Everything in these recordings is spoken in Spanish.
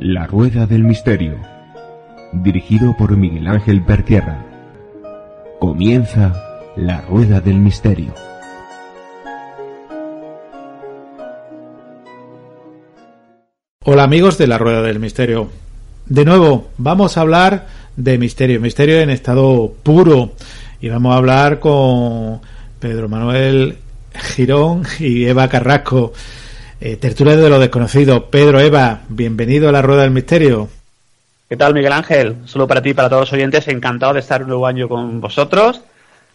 La Rueda del Misterio, dirigido por Miguel Ángel Pertierra. Comienza La Rueda del Misterio. Hola amigos de La Rueda del Misterio. De nuevo, vamos a hablar de misterio, misterio en estado puro. Y vamos a hablar con Pedro Manuel Girón y Eva Carrasco. Eh, tertulia de lo desconocido. Pedro, Eva, bienvenido a la Rueda del Misterio. ¿Qué tal, Miguel Ángel? Solo para ti y para todos los oyentes, encantado de estar un nuevo año con vosotros.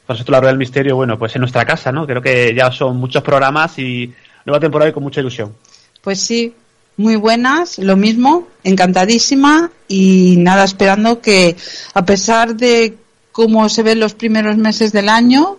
Por nosotros la Rueda del Misterio, bueno, pues en nuestra casa, ¿no? Creo que ya son muchos programas y nueva temporada y con mucha ilusión. Pues sí, muy buenas, lo mismo, encantadísima y nada, esperando que a pesar de cómo se ven los primeros meses del año,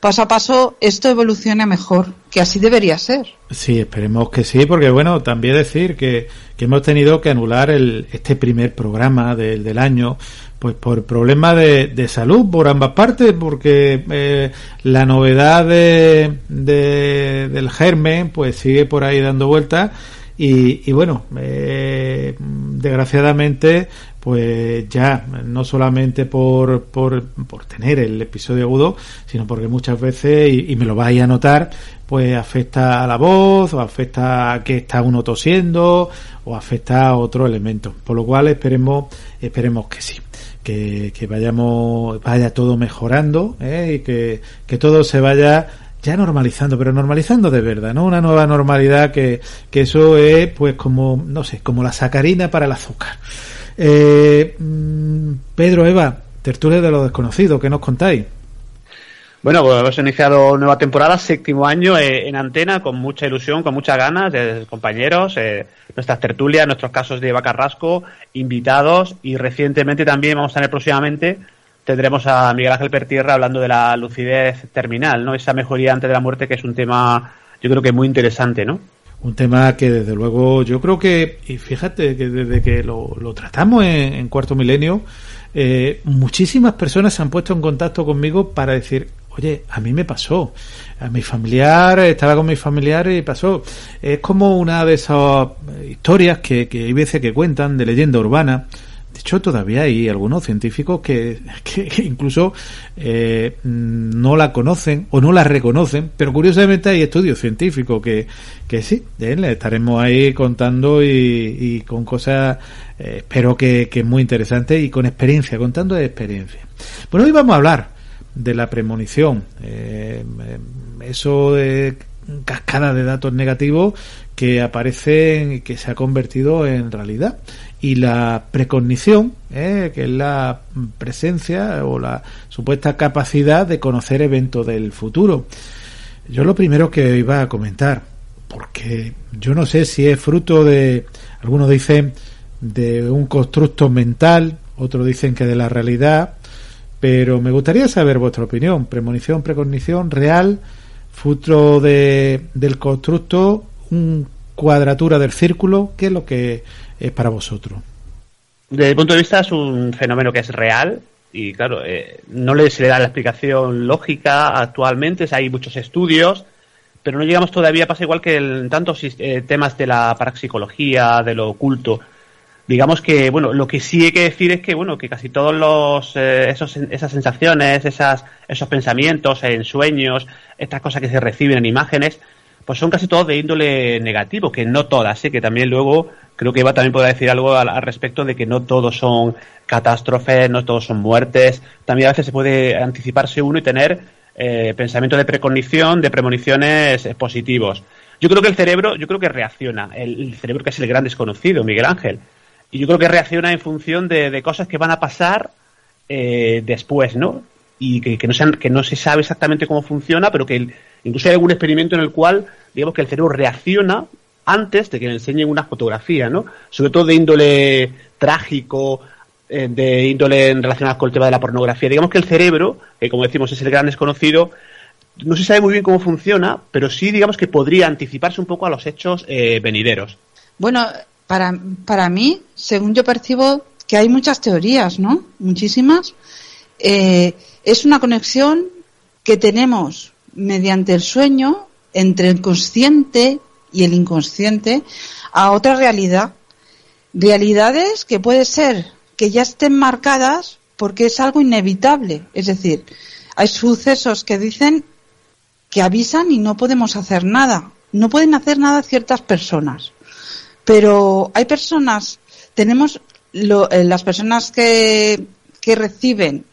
paso a paso esto evolucione mejor, que así debería ser. Sí, esperemos que sí, porque bueno, también decir que, que hemos tenido que anular el, este primer programa del, del año, pues por problemas de, de, salud por ambas partes, porque eh, la novedad de, de, del germen pues sigue por ahí dando vueltas y, y bueno, eh, desgraciadamente pues ya no solamente por, por, por, tener el episodio agudo, sino porque muchas veces, y, y, me lo vais a notar, pues afecta a la voz, o afecta a que está uno tosiendo, o afecta a otro elemento. Por lo cual esperemos, esperemos que sí. Que, que vayamos, vaya todo mejorando, ¿eh? y que, que todo se vaya ya normalizando, pero normalizando de verdad, ¿no? Una nueva normalidad que, que eso es pues como, no sé, como la sacarina para el azúcar. Eh, Pedro, Eva, tertulia de lo desconocido, ¿qué nos contáis? Bueno, pues hemos iniciado nueva temporada, séptimo año eh, en antena, con mucha ilusión, con muchas ganas de compañeros, eh, nuestras tertulias, nuestros casos de Eva Carrasco, invitados y recientemente también vamos a tener próximamente tendremos a Miguel Ángel Pertierra hablando de la lucidez terminal, ¿no? Esa mejoría antes de la muerte que es un tema, yo creo que muy interesante, ¿no? Un tema que desde luego yo creo que, y fíjate que desde que lo, lo tratamos en, Cuarto Milenio, eh, muchísimas personas se han puesto en contacto conmigo para decir, oye, a mí me pasó, a mi familiar, estaba con mi familiar y pasó. Es como una de esas historias que, que hay veces que cuentan de leyenda urbana, hecho, todavía hay algunos científicos que, que, incluso eh, no la conocen o no la reconocen, pero curiosamente hay estudios científicos que, que sí, eh, le estaremos ahí contando y, y con cosas, eh, espero que, que muy interesantes y con experiencia, contando de experiencia. Bueno, hoy vamos a hablar de la premonición, eh, eso de cascada de datos negativos que aparecen y que se ha convertido en realidad y la precognición, eh, que es la presencia o la supuesta capacidad de conocer eventos del futuro. Yo lo primero que iba a comentar, porque yo no sé si es fruto de, algunos dicen, de un constructo mental, otros dicen que de la realidad, pero me gustaría saber vuestra opinión. Premonición, precognición, real, fruto de, del constructo, un cuadratura del círculo, ¿qué es lo que es para vosotros? Desde el punto de vista es un fenómeno que es real y claro, eh, no le, se le da la explicación lógica actualmente, o hay muchos estudios, pero no llegamos todavía, pasa igual que en tantos eh, temas de la parapsicología, de lo oculto. Digamos que, bueno, lo que sí hay que decir es que, bueno, que casi todos los, eh, esos, esas sensaciones, esas, esos pensamientos en sueños, estas cosas que se reciben en imágenes, pues son casi todos de índole negativo, que no todas, ¿eh? que también luego creo que Eva también podrá decir algo al, respecto de que no todos son catástrofes, no todos son muertes, también a veces se puede anticiparse uno y tener eh, pensamiento de precognición, de premoniciones positivos. Yo creo que el cerebro, yo creo que reacciona, el, cerebro que es el gran desconocido, Miguel Ángel, y yo creo que reacciona en función de, de cosas que van a pasar eh, después, ¿no? Y que, que, no sean, que no se sabe exactamente cómo funciona, pero que el, Incluso hay algún experimento en el cual, digamos que el cerebro reacciona antes de que le enseñen una fotografía, ¿no? Sobre todo de índole trágico, eh, de índole relacionada con el tema de la pornografía. Digamos que el cerebro, que como decimos es el gran desconocido, no se sabe muy bien cómo funciona, pero sí digamos que podría anticiparse un poco a los hechos eh, venideros. Bueno, para, para mí, según yo percibo, que hay muchas teorías, ¿no? Muchísimas. Eh, es una conexión que tenemos mediante el sueño entre el consciente y el inconsciente a otra realidad. Realidades que puede ser que ya estén marcadas porque es algo inevitable. Es decir, hay sucesos que dicen que avisan y no podemos hacer nada. No pueden hacer nada ciertas personas. Pero hay personas, tenemos eh, las personas que, que reciben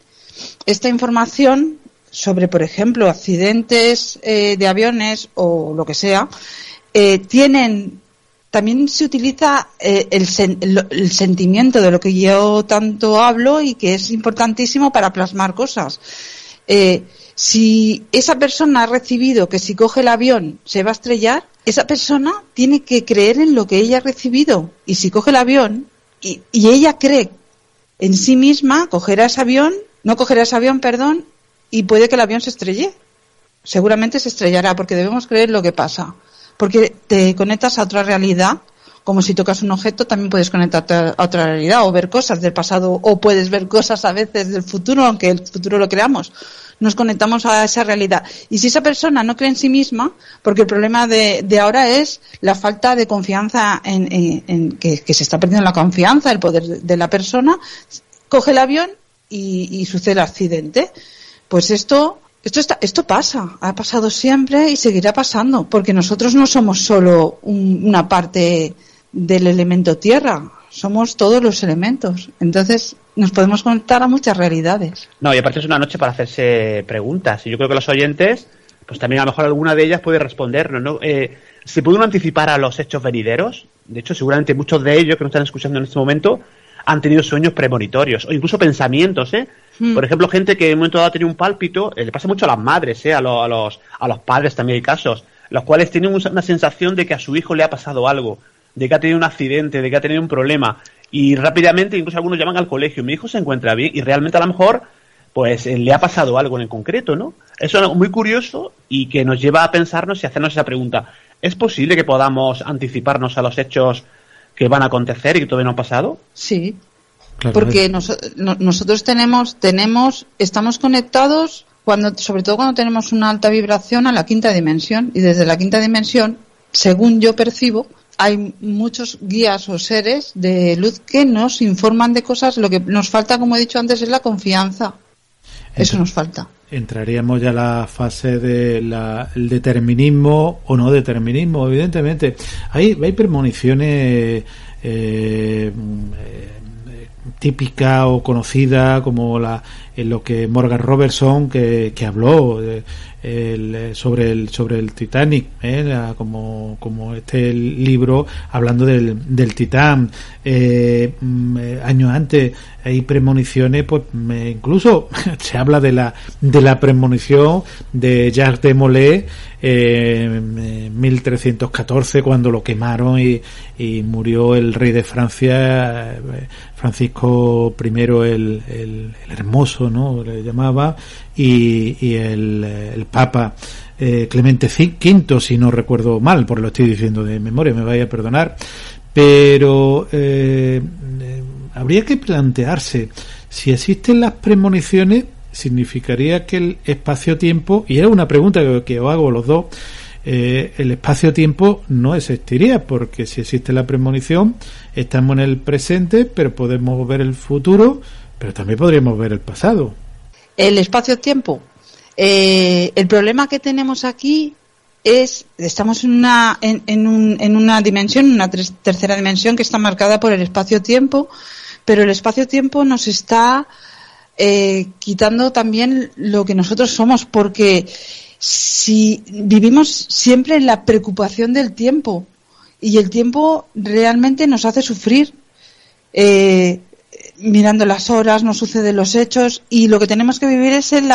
esta información sobre, por ejemplo, accidentes eh, de aviones o lo que sea, eh, tienen también se utiliza el, el, sentimiento de lo que yo tanto hablo y que es importantísimo para plasmar cosas. si esa persona ha recibido que si coge el avión se va a estrellar, esa persona tiene que creer en lo que ella ha recibido. Y si coge el avión y, ella cree en sí misma, cogerá ese avión, no cogerá ese avión, perdón, y puede que el avión se estrelle. Seguramente se estrellará porque debemos creer lo que pasa. Porque te conectas a otra realidad como si tocas un objeto, también puedes conectarte a otra realidad o ver cosas del pasado o puedes ver cosas a veces del futuro, aunque el futuro lo creamos nos conectamos a esa realidad. Y si esa persona no cree en sí misma, porque el problema de, de ahora es la falta de confianza en, en, que, se está perdiendo la confianza, el poder de la persona, coge el avión y, sucede el accidente. Pues esto esto, está, esto pasa, ha pasado siempre y seguirá pasando, porque nosotros no somos solo una parte del elemento tierra, somos todos los elementos. Entonces nos podemos conectar a muchas realidades. No, y aparte es una noche para hacerse preguntas. Y yo creo que los oyentes, pues también a lo mejor alguna de ellas puede respondernos, ¿no? Eh, ¿Se puede anticipar a los hechos venideros? De hecho, seguramente muchos de ellos que nos están escuchando en este momento han tenido sueños premonitorios o incluso pensamientos, ¿eh? Hmm. Por ejemplo, gente que en un momento dado ha tenido un pálpito, eh, le pasa mucho a las madres, ¿eh? A, a, los, a los padres también hay casos, los cuales tienen una sensación de que a su hijo le ha pasado algo de que ha tenido un accidente, de que ha tenido un problema. Y rápidamente, incluso algunos llaman al colegio, mi hijo se encuentra bien y realmente a lo mejor pues eh, le ha pasado algo en el concreto, ¿no? Eso es muy curioso y que nos lleva a pensarnos y hacernos esa pregunta. ¿Es posible que podamos anticiparnos a los hechos que van a acontecer y que todavía no han pasado? Sí, porque nosotros tenemos, tenemos, estamos conectados cuando, sobre todo cuando tenemos una alta vibración a la quinta dimensión y desde la quinta dimensión, según yo percibo, hay muchos guías o seres de luz que nos informan de cosas. Lo que nos falta, como he dicho antes, es la confianza. Eso nos falta. Entraríamos ya a la fase del determinismo o no determinismo, evidentemente. Hay, hay premoniciones eh, eh, típica o conocida como la en lo que Morgan Robertson que, que habló eh, el, sobre el sobre el Titanic ¿eh? como como este libro hablando del, del Titán eh, mm, eh, años antes hay premoniciones pues incluso se habla de la de la premonición de Jacques de Molay en 1314 cuando lo quemaron y, y, murió el rey de Francia Francisco I el, el, Hermoso no le llamaba y, el, Papa eh, Clemente V, si no recuerdo mal, por lo estoy diciendo de memoria, me vaya a perdonar, pero eh, eh, habría que plantearse si existen las premoniciones, significaría que el espacio-tiempo, y era una pregunta que, os hago los dos, el espacio-tiempo no existiría, porque si existe la premonición, estamos en el presente, pero podemos ver el futuro, pero también podríamos ver el pasado. El espacio-tiempo. Eh, el problema que tenemos aquí es, estamos en una, en, un, en una dimensión, una tercera dimensión que está marcada por el espacio-tiempo, pero el espacio-tiempo nos está eh, quitando también lo que nosotros somos, porque si vivimos siempre en la preocupación del tiempo y el tiempo realmente nos hace sufrir. Eh, mirando las horas, no suceden los hechos y lo que tenemos que vivir es el,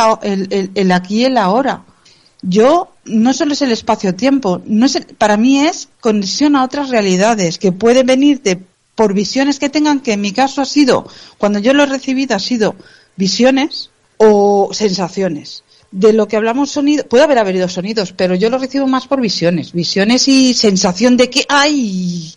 el, aquí y el ahora. Yo no solo es el espacio-tiempo, no es para mí es conexión a otras realidades que pueden venir de, por visiones que tengan, que en mi caso ha sido, cuando yo lo he recibido, ha sido visiones o sensaciones. De lo que hablamos sonido, puede haber habido sonidos, pero yo lo recibo más por visiones, visiones y sensación de que hay.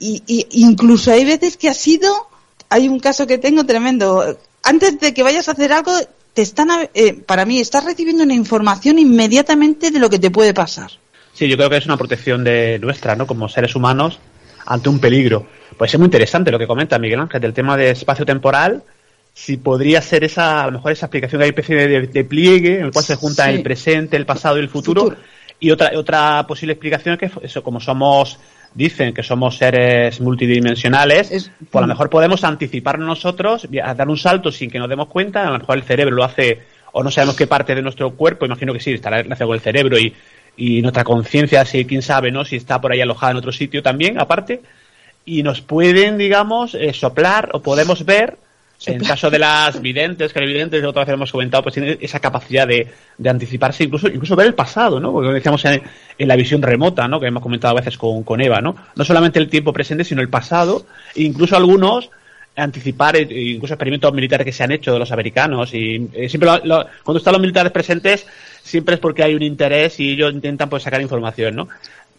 Y, y incluso hay veces que ha sido hay un caso que tengo tremendo. Antes de que vayas a hacer algo, te están, eh, para mí, estás recibiendo una información inmediatamente de lo que te puede pasar. Sí, yo creo que es una protección de nuestra, ¿no? Como seres humanos ante un peligro. Pues es muy interesante lo que comenta Miguel Ángel del tema de espacio temporal. Si podría ser esa, a lo mejor esa aplicación de especie de, pliegue en el cual se junta el presente, el pasado y el futuro. Y otra, otra posible explicación es que eso, como somos dicen que somos seres multidimensionales, pues a lo mejor podemos anticipar nosotros, dar un salto sin que nos demos cuenta, a lo mejor el cerebro lo hace, o no sabemos qué parte de nuestro cuerpo, imagino que sí, estará relacionado con el cerebro y, y nuestra conciencia, si quién sabe, ¿no? Si está por ahí alojada en otro sitio también, aparte, y nos pueden, digamos, eh, soplar o podemos ver en el caso de las videntes, que las videntes, otra vez hemos comentado, pues tienen esa capacidad de, de, anticiparse, incluso, incluso ver el pasado, ¿no? Porque decíamos en, la visión remota, ¿no? Que hemos comentado a veces con, con Eva, ¿no? No solamente el tiempo presente, sino el pasado, e incluso algunos anticipar eh, incluso experimentos militares que se han hecho de los americanos y eh, siempre cuando están los militares presentes siempre es porque hay un interés y ellos intentan pues sacar información, ¿no?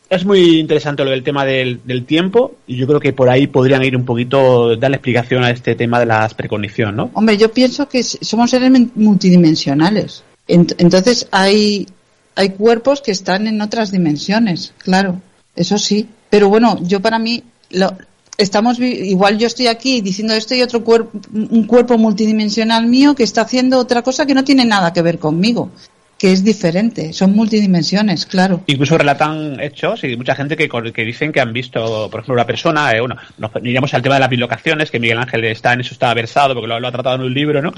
Es muy interesante lo del tema del, tiempo y yo creo que por ahí podrían ir un poquito, darle explicación a este tema de las precondiciones, ¿no? Hombre, yo pienso que somos seres multidimensionales. Entonces hay, hay cuerpos que están en otras dimensiones, claro, eso sí. Pero bueno, yo para mí, lo, estamos igual yo estoy aquí diciendo esto y otro cuerpo, un cuerpo multidimensional mío que está haciendo otra cosa que no tiene nada que ver conmigo que es diferente, son multidimensiones, claro. Incluso relatan hechos y mucha gente que, que dicen que han visto, por ejemplo, una persona, eh, bueno, nos iríamos al tema de las bilocaciones, que Miguel Ángel está en eso está versado porque lo, ha tratado en un libro, ¿no?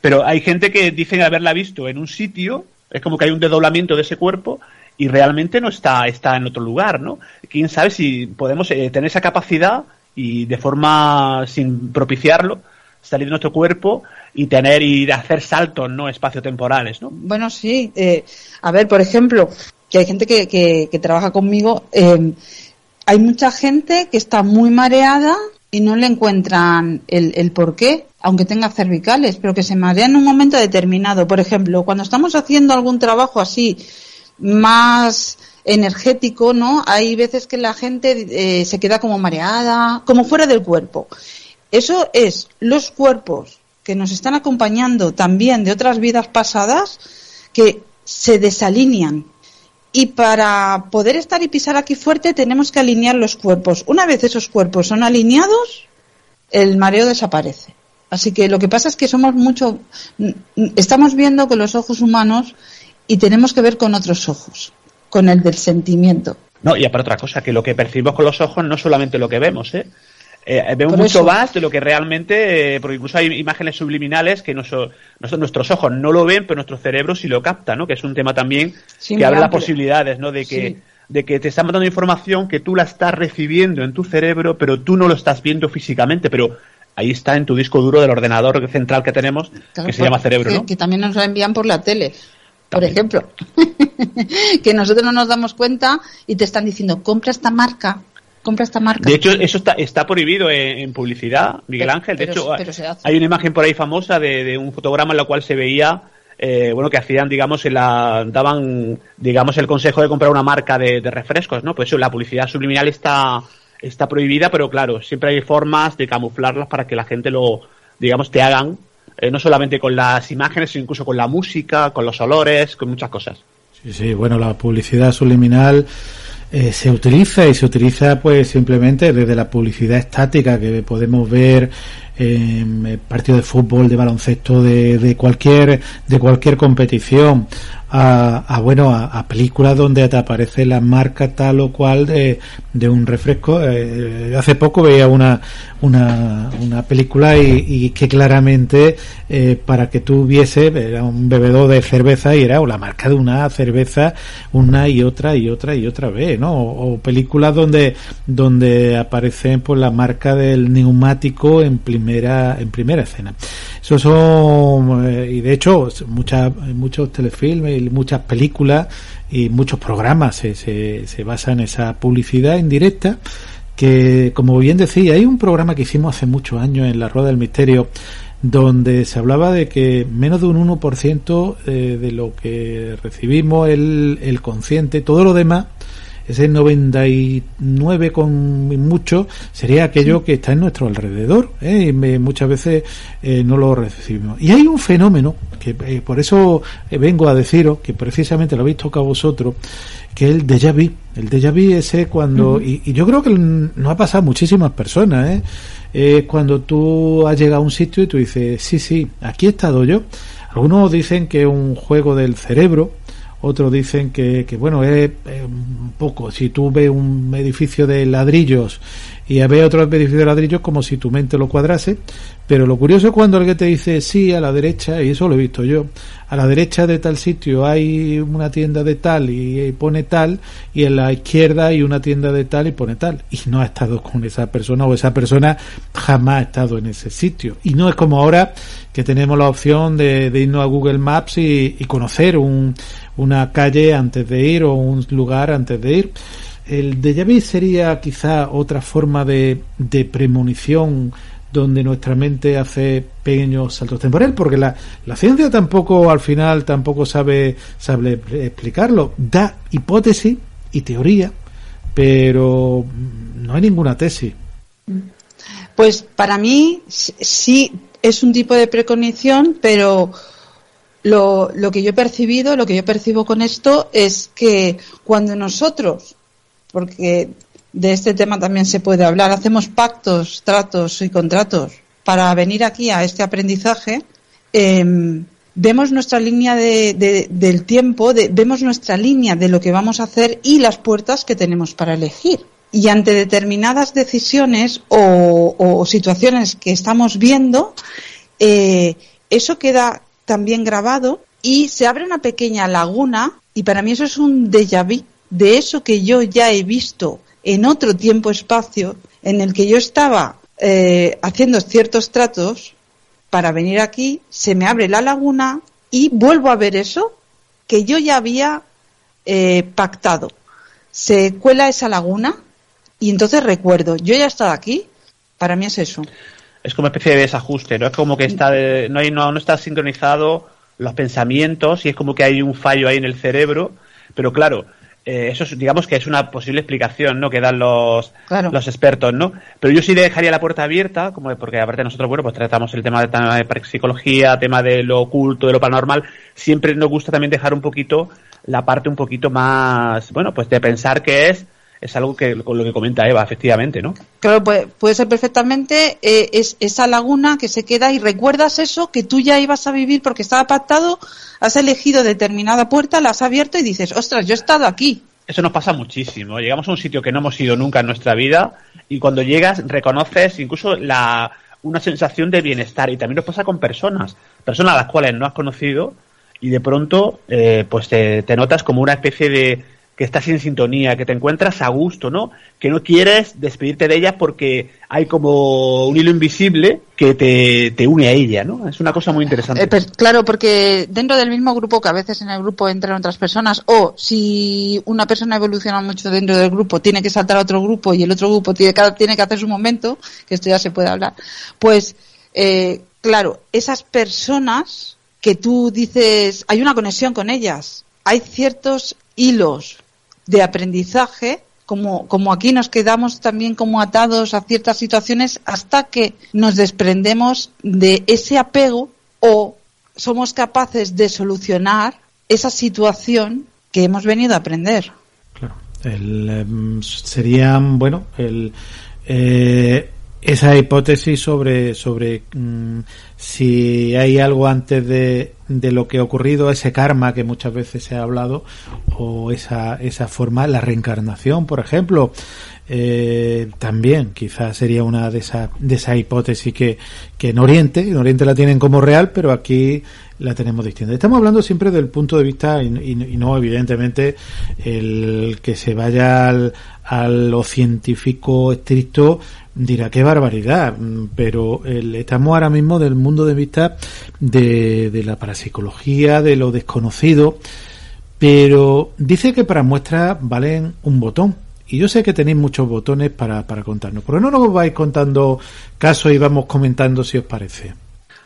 Pero hay gente que dicen haberla visto en un sitio, es como que hay un desdoblamiento de ese cuerpo y realmente no está, está en otro lugar, ¿no? Quién sabe si podemos eh, tener esa capacidad y de forma sin propiciarlo salir de nuestro cuerpo y tener y hacer saltos no espaciotemporales, ¿no? Bueno, sí. Eh, a ver, por ejemplo, que hay gente que, que, trabaja conmigo. Eh, hay mucha gente que está muy mareada y no le encuentran el, el por qué, aunque tenga cervicales, pero que se marea en un momento determinado. Por ejemplo, cuando estamos haciendo algún trabajo así más energético, ¿no? Hay veces que la gente eh, se queda como mareada, como fuera del cuerpo. Eso es los cuerpos que nos están acompañando también de otras vidas pasadas que se desalinean. Y para poder estar y pisar aquí fuerte tenemos que alinear los cuerpos. Una vez esos cuerpos son alineados, el mareo desaparece. Así que lo que pasa es que somos mucho, estamos viendo con los ojos humanos y tenemos que ver con otros ojos, con el del sentimiento. No, y para otra cosa, que lo que percibimos con los ojos no es solamente lo que vemos, ¿eh? Eh, vemos mucho más de lo que realmente, eh, porque incluso hay imágenes subliminales que nuestros ojos no lo ven, pero nuestro cerebro sí lo capta, ¿no? Que es un tema también que abre las posibilidades, ¿no? De que, de que te están mandando información que tú la estás recibiendo en tu cerebro, pero tú no lo estás viendo físicamente, pero ahí está en tu disco duro del ordenador central que tenemos, que se llama cerebro, ¿no? Que, también nos lo envían por la tele. Por ejemplo, que nosotros no nos damos cuenta y te están diciendo, compra esta marca, compra esta marca. De hecho, eso está, está prohibido en, publicidad, Miguel Ángel. De hecho, hay una imagen por ahí famosa de, un fotograma en la cual se veía, eh, bueno, que hacían, digamos, en la, daban, digamos, el consejo de comprar una marca de, refrescos, ¿no? Pues eso, la publicidad subliminal está, está prohibida, pero claro, siempre hay formas de camuflarlas para que la gente lo, digamos, te hagan, eh, no solamente con las imágenes, sino incluso con la música, con los olores, con muchas cosas. Sí, sí, bueno, la publicidad subliminal eh, se utiliza y se utiliza pues simplemente desde la publicidad estática que podemos ver en partidos de fútbol, de baloncesto, de, de cualquier de cualquier competición a, bueno a, películas donde te aparece la marca tal o cual de, de un refresco. Eh, hace poco veía una una, una película y, que claramente eh, para que tú viese era un bebedor de cerveza y era la marca de una cerveza una y otra y otra y otra vez no o, películas donde donde aparecen pues la marca del neumático en primera en primera escena son eh, y de hecho muchas muchos telefilmes muchas películas y muchos programas se, se, se basan en esa publicidad indirecta que, como bien decía, hay un programa que hicimos hace muchos años en la Rueda del Misterio donde se hablaba de que menos de un 1% eh, de lo que recibimos el, el consciente, todo lo demás ese 99 con mucho sería aquello que está en nuestro alrededor ¿eh? y muchas veces eh, no lo recibimos. Y hay un fenómeno que eh, por eso vengo a deciros, que precisamente lo habéis tocado vosotros, que es el déjà vu. El déjà vu ese cuando, y, y, yo creo que no ha pasado a muchísimas personas, ¿eh? es cuando tú has llegado a un sitio y tú dices, sí, sí, aquí he estado yo. Algunos dicen que es un juego del cerebro, otros dicen que, que bueno, es, poco, si tú ves un edificio de ladrillos y ves otro edificio de ladrillos como si tu mente lo cuadrase, pero lo curioso es cuando alguien te dice, sí, a la derecha, y eso lo he visto yo, a la derecha de tal sitio hay una tienda de tal y pone tal, y en la izquierda hay una tienda de tal y pone tal, y no ha estado con esa persona o esa persona jamás ha estado en ese sitio. Y no es como ahora que tenemos la opción de, irnos a Google Maps y, y conocer un, una calle antes de ir o un lugar antes de ir. El déjà vu sería quizá otra forma de, de premonición donde nuestra mente hace pequeños saltos temporales, porque la, ciencia tampoco al final tampoco sabe, sabe explicarlo. Da hipótesis y teoría, pero no hay ninguna tesis. Pues para mí sí es un tipo de precognición, pero lo, lo que yo he percibido, lo que yo percibo con esto es que cuando nosotros, porque de este tema también se puede hablar, hacemos pactos, tratos y contratos. Para venir aquí a este aprendizaje, em, vemos nuestra línea de, del tiempo, vemos nuestra línea de lo que vamos a hacer y las puertas que tenemos para elegir. Y ante determinadas decisiones o, situaciones que estamos viendo, eh, eso queda también grabado y se abre una pequeña laguna y para mí eso es un déjà vu de eso que yo ya he visto en otro tiempo-espacio en el que yo estaba eh, haciendo ciertos tratos para venir aquí, se me abre la laguna y vuelvo a ver eso que yo ya había eh, pactado. Se cuela esa laguna y entonces recuerdo, yo ya he estado aquí, para mí es eso es como una especie de desajuste, ¿no? Es como que está no, hay, no, no está sincronizado los pensamientos y es como que hay un fallo ahí en el cerebro, pero claro, eh, eso es, digamos que es una posible explicación, ¿no? Que dan los, los expertos, ¿no? Pero yo sí dejaría la puerta abierta, como porque aparte nosotros, bueno, pues tratamos el tema de, de psicología, tema de lo oculto, de lo paranormal, siempre nos gusta también dejar un poquito la parte un poquito más, bueno, pues de pensar que es es algo que con lo que comenta Eva, efectivamente, ¿no? Claro, puede, puede ser perfectamente eh, es, esa laguna que se queda y recuerdas eso que tú ya ibas a vivir porque estaba pactado, has elegido determinada puerta, la has abierto y dices, ostras, yo he estado aquí. Eso nos pasa muchísimo. Llegamos a un sitio que no hemos ido nunca en nuestra vida y cuando llegas reconoces incluso la, una sensación de bienestar y también nos pasa con personas, personas a las cuales no has conocido y de pronto eh, pues te notas como una especie de que estás en sintonía, que te encuentras a gusto, ¿no? Que no quieres despedirte de ella porque hay como un hilo invisible que te, une a ella, ¿no? Es una cosa muy interesante. Eh, claro, porque dentro del mismo grupo, que a veces en el grupo entran otras personas, o si una persona evoluciona mucho dentro del grupo, tiene que saltar a otro grupo y el otro grupo tiene, tiene que hacer su momento, que esto ya se puede hablar, pues, eh, claro, esas personas que tú dices, hay una conexión con ellas, hay ciertos hilos de aprendizaje, como, como aquí nos quedamos también como atados a ciertas situaciones hasta que nos desprendemos de ese apego o somos capaces de solucionar esa situación que hemos venido a aprender. Claro. Em, serían, bueno, el, eh, esa hipótesis sobre, sobre mm, si hay algo antes de, de, lo que ha ocurrido, ese karma que muchas veces se ha hablado, o esa, esa forma, la reencarnación, por ejemplo, eh, también quizás sería una de esas de esa hipótesis que, que en Oriente, en Oriente la tienen como real, pero aquí la tenemos distinta. Estamos hablando siempre del punto de vista y, no evidentemente el que se vaya al, a lo científico estricto dirá qué barbaridad, pero estamos ahora mismo del mundo de vista de, de la parapsicología, de lo desconocido, pero dice que para muestras valen un botón. Y yo sé que tenéis muchos botones para, para contarnos. ¿Por qué no nos vais contando casos y vamos comentando si os parece?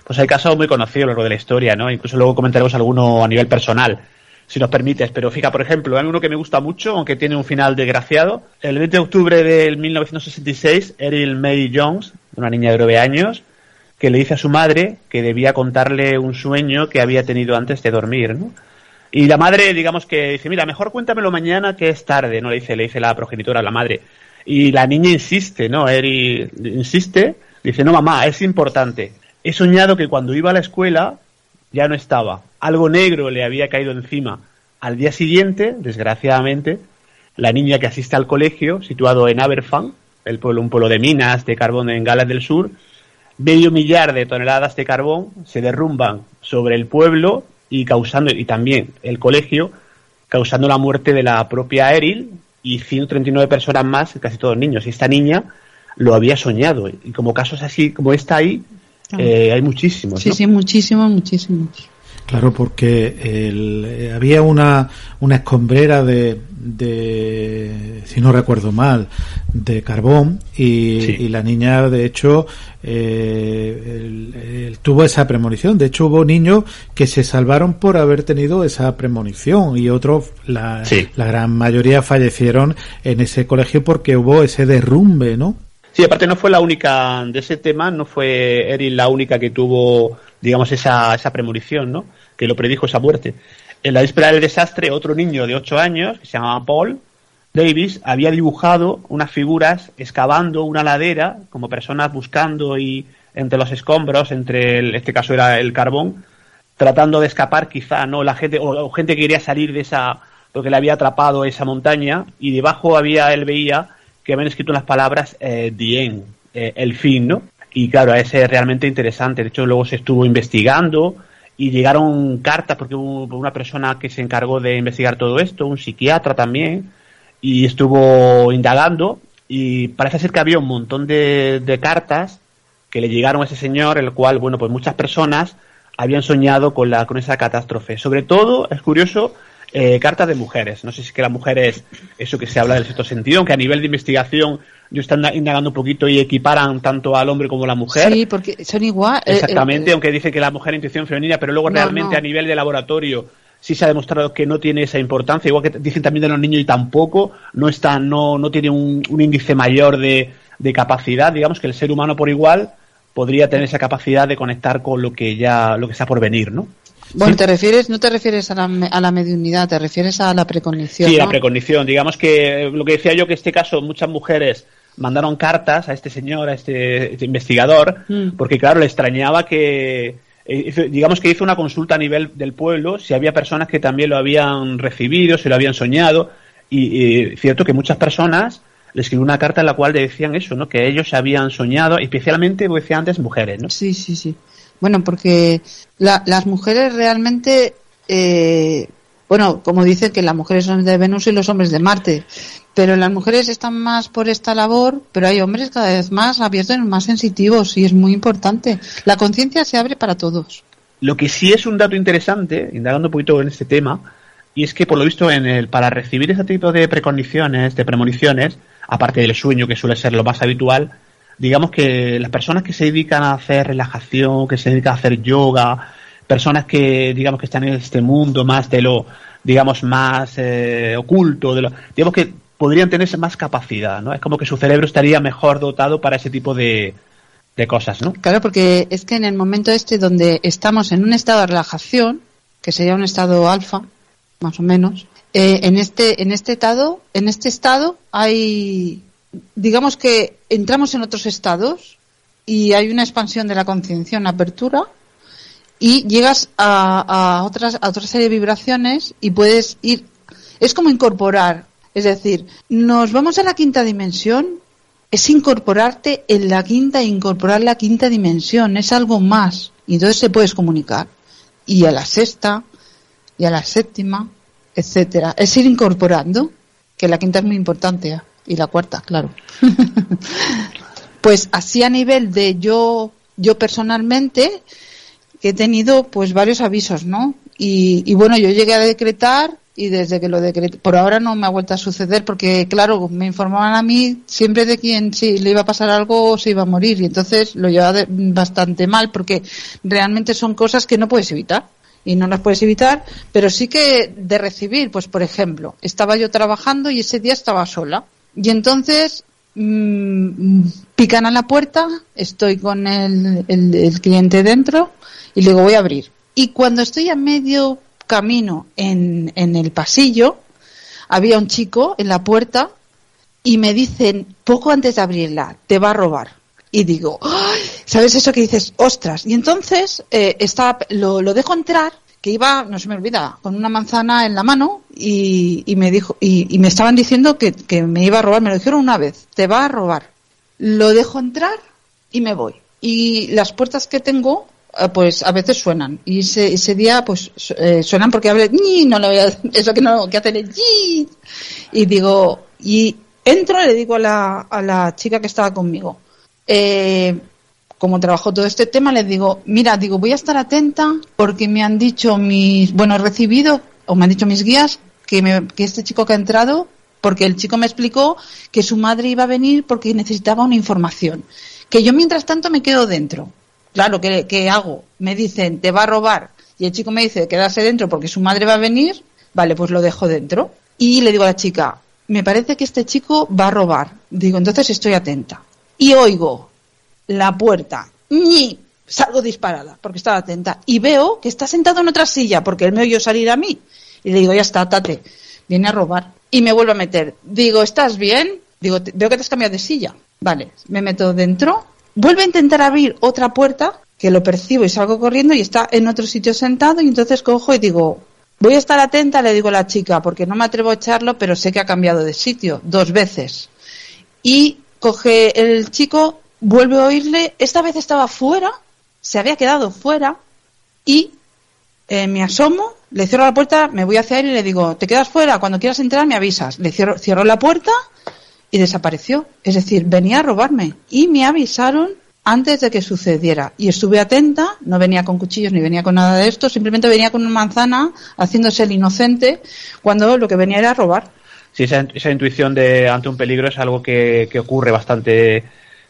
Pues hay casos muy conocidos a lo largo de la historia, ¿no? Incluso luego comentaremos alguno a nivel personal. si nos permites. Pero fija, por ejemplo, hay uno que me gusta mucho, aunque tiene un final desgraciado. El 20 de octubre del 1966, Eril May Jones, una niña de 9 años, que le dice a su madre que debía contarle un sueño que había tenido antes de dormir, ¿no? Y la madre, digamos que dice, mira, mejor cuéntamelo mañana que es tarde, ¿no? Le dice, le dice la progenitora a la madre. Y la niña insiste, ¿no? Eri insiste, dice, no, mamá, es importante. He soñado que cuando iba a la escuela ya no estaba. Algo negro le había caído encima. Al día siguiente, desgraciadamente, la niña que asiste al colegio, situado en Aberfan, el pueblo, un pueblo de minas de carbón en Gales del Sur, medio millar de toneladas de carbón se derrumban sobre el pueblo y causando, y también el colegio, causando la muerte de la propia Eril y 139 personas más, casi todos niños. Y esta niña lo había soñado. Y como casos así como esta ahí, eh, hay muchísimos. Sí, sí, muchísimos, muchísimos. Claro, porque eh, había una, una escombrera de, de, si no recuerdo mal, de carbón y, la niña, de hecho, eh, tuvo esa premonición. De hecho, hubo niños que se salvaron por haber tenido esa premonición y otros, la, la gran mayoría fallecieron en ese colegio porque hubo ese derrumbe, ¿no? Sí, aparte no fue la única de ese tema, no fue Erin la única que tuvo, digamos, esa, esa premonición, ¿no? Que lo predijo esa muerte. En la víspera del desastre, otro niño de 8 años, que se llamaba Paul Davis, había dibujado unas figuras excavando una ladera, como personas buscando y entre los escombros, entre en este caso era el carbón, tratando de escapar quizá, ¿no? La gente, o, gente que quería salir de esa, porque le había atrapado esa montaña, y debajo había, él veía que habían escrito las palabras eh, eh, el fin, ¿no? Y claro, ese es realmente interesante. De hecho, luego se estuvo investigando y llegaron cartas porque hubo una persona que se encargó de investigar todo esto, un psiquiatra también, y estuvo indagando y parece ser que había un montón de, de cartas que le llegaron a ese señor, el cual, bueno, pues muchas personas habían soñado con, la, con esa catástrofe. Sobre todo, es curioso, eh, cartas de mujeres. No sé si es que las mujeres, eso que se habla del sexto sentido, aunque a nivel de investigación yo están indagando un poquito y equiparan tanto al hombre como a la mujer. Sí, porque son igual. Eh, Exactamente, eh, aunque dice que la mujer es intuición femenina, pero luego realmente a nivel de laboratorio sí se ha demostrado que no tiene esa importancia, igual que dicen también de los niños y tampoco, no está, no, no tiene un, índice mayor de, de capacidad, digamos que el ser humano por igual podría tener esa capacidad de conectar con lo que ya, lo que está por venir, ¿no? Bueno, te refieres, no te refieres a la, a la mediunidad, te refieres a la precognición. Sí, la precognición. Digamos que lo que decía yo, que en este caso muchas mujeres mandaron cartas a este señor, a este, este investigador, mm. porque claro, le extrañaba que, eh, digamos que hizo una consulta a nivel del pueblo, si había personas que también lo habían recibido, si lo habían soñado, y, cierto que muchas personas le escribió una carta en la cual le decían eso, ¿no? Que ellos habían soñado, especialmente, como decía antes, mujeres, ¿no? Sí, sí, sí. Bueno, porque las mujeres realmente, eh, bueno, como dicen que las mujeres son de Venus y los hombres de Marte, pero las mujeres están más por esta labor, pero hay hombres cada vez más abiertos y más sensitivos y es muy importante. La conciencia se abre para todos. Lo que sí es un dato interesante, indagando un poquito en este tema, y es que por lo visto en el, para recibir ese tipo de precondiciones, de premoniciones, aparte del sueño que suele ser lo más habitual, digamos que las personas que se dedican a hacer relajación, que se dedican a hacer yoga, personas que digamos que están en este mundo más de lo digamos más eh, oculto, de lo, digamos que podrían tener más capacidad, ¿no? Es como que su cerebro estaría mejor dotado para ese tipo de, de cosas, ¿no? Claro, porque es que en el momento este donde estamos en un estado de relajación, que sería un estado alfa, más o menos, eh, en este en este estado en este estado hay digamos que entramos en otros estados y hay una expansión de la conciencia, una apertura y llegas a, otras a otra serie de vibraciones y puedes ir es como incorporar es decir nos vamos a la quinta dimensión es incorporarte en la quinta e incorporar la quinta dimensión es algo más y entonces se puedes comunicar y a la sexta y a la séptima etcétera es ir incorporando que la quinta es muy importante ¿eh? Y la cuarta, claro. pues así a nivel de yo, yo personalmente, he tenido pues varios avisos, ¿no? Y, bueno, yo llegué a decretar y desde que lo decreté, por ahora no me ha vuelto a suceder porque, claro, me informaban a mí siempre de quién si le iba a pasar algo o se iba a morir y entonces lo llevaba bastante mal porque realmente son cosas que no puedes evitar y no las puedes evitar, pero sí que de recibir, pues por ejemplo, estaba yo trabajando y ese día estaba sola y entonces mmm, pican a la puerta, estoy con el, cliente dentro y le digo voy a abrir. Y cuando estoy a medio camino en, el pasillo, había un chico en la puerta y me dicen, poco antes de abrirla, te va a robar. Y digo, ¿sabes eso que dices? Ostras. Y entonces eh, lo, dejo entrar, que iba, no se me olvida, con una manzana en la mano y, me dijo, y, me estaban diciendo que, que me iba a robar, me lo dijeron una vez, te va a robar. Lo dejo entrar y me voy. Y las puertas que tengo eh, pues a veces suenan y ese, día pues eh, suenan porque hable no le voy a eso que no que hacen es y digo y entro y le digo a la, a la chica que estaba conmigo eh, como trabajo todo este tema le digo mira digo voy a estar atenta porque me han dicho mis bueno he recibido o me han dicho mis guías que, me, que este chico que ha entrado porque el chico me explicó que su madre iba a venir porque necesitaba una información que yo mientras tanto me quedo dentro Claro, ¿qué, hago? Me dicen, te va a robar. Y el chico me dice, quedarse dentro porque su madre va a venir. Vale, pues lo dejo dentro. Y le digo a la chica, me parece que este chico va a robar. Digo, entonces estoy atenta. Y oigo la puerta. ¡Ni! Salgo disparada porque estaba atenta. Y veo que está sentado en otra silla porque él me oyó salir a mí. Y le digo, ya está, tate. Viene a robar. Y me vuelvo a meter. Digo, ¿estás bien? Digo, veo que te has cambiado de silla. Vale, me meto dentro Vuelve a intentar abrir otra puerta, que lo percibo y salgo corriendo y está en otro sitio sentado y entonces cojo y digo, voy a estar atenta, le digo a la chica, porque no me atrevo a echarlo, pero sé que ha cambiado de sitio dos veces. Y coge el chico, vuelve a oírle, esta vez estaba fuera, se había quedado fuera y eh, me asomo, le cierro la puerta, me voy hacia él y le digo, te quedas fuera, cuando quieras entrar me avisas. Le cierro, cierro la puerta y desapareció. Es decir, venía a robarme y me avisaron antes de que sucediera. Y estuve atenta, no venía con cuchillos ni venía con nada de esto, simplemente venía con una manzana haciéndose el inocente cuando lo que venía era robar. Sí, esa, esa intuición de ante un peligro es algo que, que ocurre bastante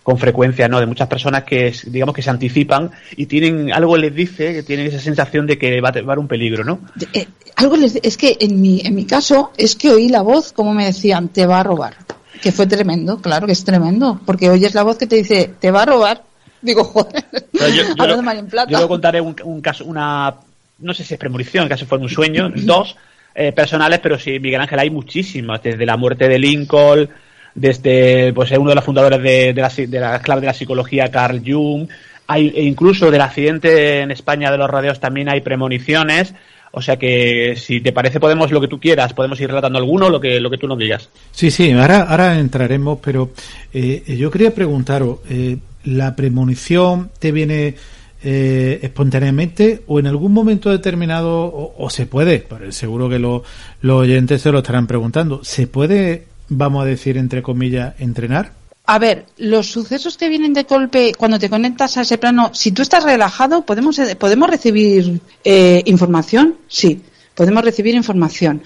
con frecuencia, ¿no? De muchas personas que, digamos, que se anticipan y tienen, algo les dice que tienen esa sensación de que va a haber un peligro, ¿no? Eh, algo les, es que en mi, en mi caso es que oí la voz como me decían, te va a robar que fue tremendo, claro que es tremendo, porque oyes la voz que te dice, te va a robar. Digo, joder, yo, yo, contaré un, caso, una, no sé si es premonición, casi fue un sueño, dos eh, personales, pero sí, Miguel Ángel, hay muchísimas, desde la muerte de Lincoln, desde pues uno de los fundadores de, de, la, de la clave de la psicología, Carl Jung, hay, e incluso del accidente en España de los radios también hay premoniciones, o sea que si te parece podemos lo que tú quieras, podemos ir relatando alguno, lo que lo que tú nos digas. Sí, sí, ahora ahora entraremos, pero eh, yo quería preguntaros, eh, ¿la premonición te viene eh, espontáneamente o en algún momento determinado o, se puede? Seguro que los oyentes se lo estarán preguntando. ¿Se puede, vamos a decir entre comillas, entrenar? A ver, los sucesos que vienen de golpe cuando te conectas a ese plano, si tú estás relajado, podemos, eh, podemos recibir eh, información, sí, podemos recibir información.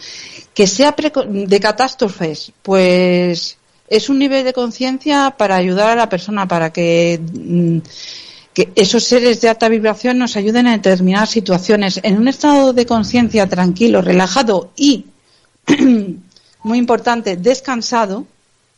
Que sea de catástrofes, pues es un nivel de conciencia para ayudar a la persona, para que, mm, que esos seres de alta vibración nos ayuden en determinadas situaciones. En un estado de conciencia tranquilo, relajado y, muy importante, descansado,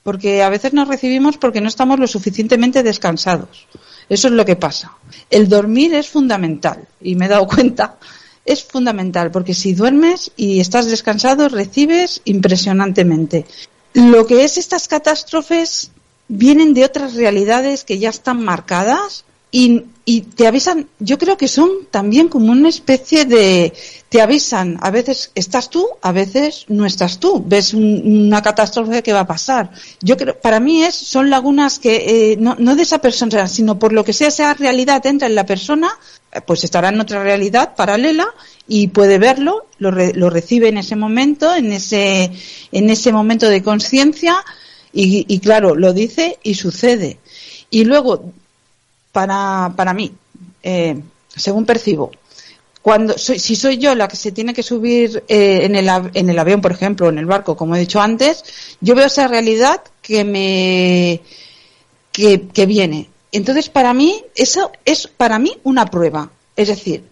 porque a veces nos recibimos porque no estamos lo suficientemente descansados. Eso es lo que pasa. El dormir es fundamental y me he dado cuenta, es fundamental porque si duermes y estás descansado recibes impresionantemente. Lo que es estas catástrofes vienen de otras realidades que ya están marcadas y, y, te avisan, yo creo que son también como una especie de, te avisan, a veces estás tú, a veces no estás tú, ves una catástrofe que va a pasar. Yo creo, para mí es, son lagunas que, eh, no, no, de esa persona, sino por lo que sea esa realidad entra en la persona, eh, pues estará en otra realidad paralela y puede verlo, lo, lo recibe en ese momento, en ese, en ese momento de conciencia y claro, lo dice y sucede. Y luego, para, para mí, eh, según percibo. Cuando si soy yo la que se tiene que subir eh, en, el, en el avión, por ejemplo, o en el barco, como he dicho antes, yo veo esa realidad que me que, que viene. Entonces, para mí, eso es para mí una prueba. Es decir,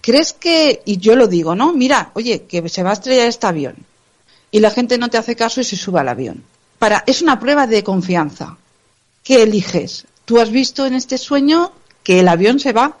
¿crees que, y yo lo digo, ¿no? Mira, oye, que se va a estrellar este avión. Y la gente no te hace caso y se sube al avión. Para, es una prueba de confianza. ¿Qué eliges? Tú has visto en este sueño que el avión se va,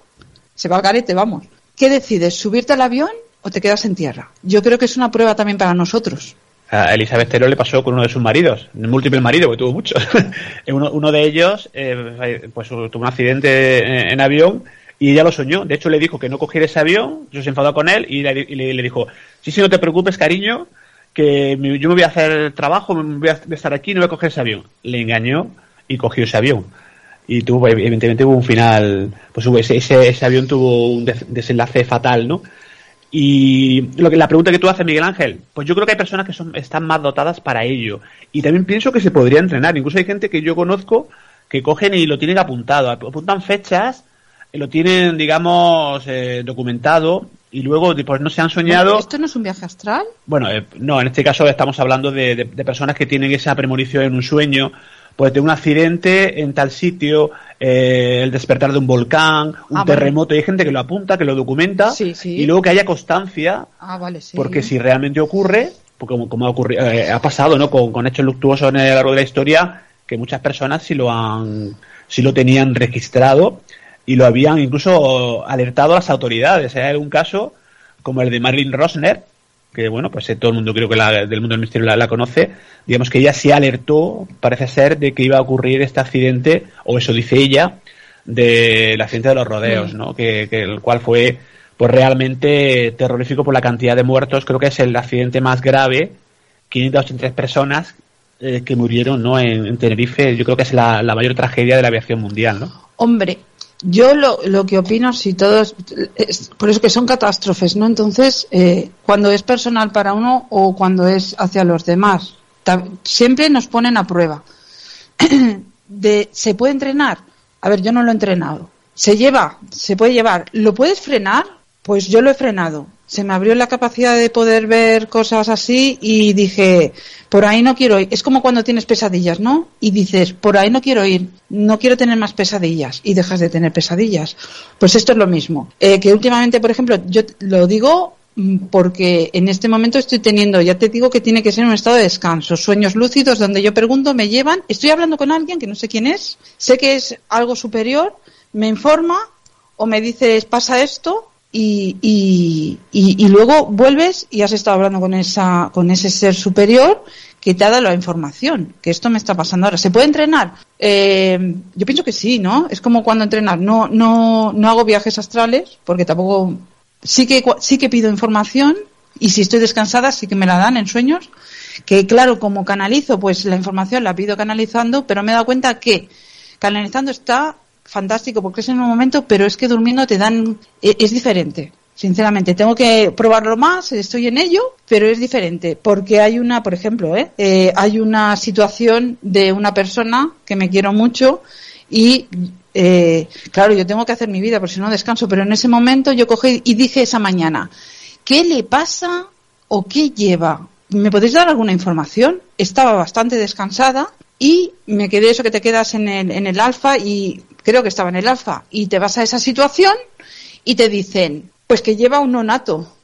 se va al garete, vamos. ¿Qué decides? ¿Subirte al avión o te quedas en tierra? Yo creo que es una prueba también para nosotros. A Elizabeth Taylor le pasó con uno de sus maridos, un múltiple marido, porque tuvo muchos. uno, uno, de ellos eh, pues tuvo un accidente en, avión y ella lo soñó. De hecho, le dijo que no cogiera ese avión, yo se enfadó con él y le, y le, dijo, sí, sí, no te preocupes, cariño, que yo me voy a hacer trabajo, me voy a estar aquí, no voy a coger ese avión. Le engañó y cogió ese avión y tuvo evidentemente hubo un final pues hubo ese, ese, avión tuvo un desenlace fatal no y lo que la pregunta que tú haces Miguel Ángel pues yo creo que hay personas que son están más dotadas para ello. Y también pienso que se podría entrenar. Incluso hay gente que yo conozco que cogen y lo tienen apuntado. Apuntan fechas lo tienen digamos eh, documentado y luego pues no se han soñado. Esto no es un viaje astral bueno eh, no en este caso estamos hablando de, de personas que tienen esa premonición en un sueño pues de un accidente en tal sitio, eh, el despertar de un volcán, un ah, terremoto, y hay gente que lo apunta, que lo documenta, y luego que haya constancia, ah, porque si realmente ocurre, porque como, ha, ocurrido, eh, ha pasado ¿no? Con, hechos luctuosos en el largo de la historia, que muchas personas sí lo han, sí lo tenían registrado y lo habían incluso alertado a las autoridades. Hay algún caso como el de Marilyn Rosner, que bueno, pues eh, todo el mundo creo que la, del mundo del misterio la, conoce, digamos que ella se alertó, parece ser, de que iba a ocurrir este accidente, o eso dice ella, del accidente de los rodeos, mm. ¿no? Que, el cual fue pues realmente terrorífico por la cantidad de muertos, creo que es el accidente más grave, 583 personas eh, que murieron ¿no? En, Tenerife, yo creo que es la, la mayor tragedia de la aviación mundial, ¿no? Hombre, yo lo, lo que opino, si todos, es, por eso que son catástrofes, ¿no? Entonces, eh, cuando es personal para uno o cuando es hacia los demás, siempre nos ponen a prueba. de, ¿Se puede entrenar? A ver, yo no lo he entrenado. ¿Se lleva? ¿Se puede llevar? ¿Lo puedes frenar? Pues yo lo he frenado se me abrió la capacidad de poder ver cosas así y dije, por ahí no quiero ir. Es como cuando tienes pesadillas, ¿no? Y dices, por ahí no quiero ir, no quiero tener más pesadillas y dejas de tener pesadillas. Pues esto es lo mismo. Eh, que últimamente, por ejemplo, yo lo digo mm, porque en este momento estoy teniendo, ya te digo que tiene que ser un estado de descanso, sueños lúcidos donde yo pregunto, me llevan, estoy hablando con alguien que no sé quién es, sé que es algo superior, me informa o me dices pasa esto y, y, luego vuelves y has estado hablando con esa con ese ser superior que te ha dado la información que esto me está pasando ahora. Se puede entrenar eh, yo pienso que sí no es como cuando entrenar. No no no hago viajes astrales porque tampoco sí que sí que pido información y si estoy descansada sí que me la dan en sueños que claro como canalizo pues la información la pido canalizando pero me he dado cuenta que canalizando está fantástico porque es en un momento, pero es que durmiendo te dan, e, es, diferente. Sinceramente, tengo que probarlo más, estoy en ello, pero es diferente, porque hay una, por ejemplo, ¿eh? Eh, hay una situación de una persona que me quiero mucho y, eh, claro, yo tengo que hacer mi vida, por si no descanso, pero en ese momento yo cogí y dije esa mañana, ¿qué le pasa o qué lleva? ¿Me podéis dar alguna información? Estaba bastante descansada y me quedé eso que te quedas en el, en el alfa y creo que estaba en el alfa y te vas a esa situación y te dicen pues que lleva un nonato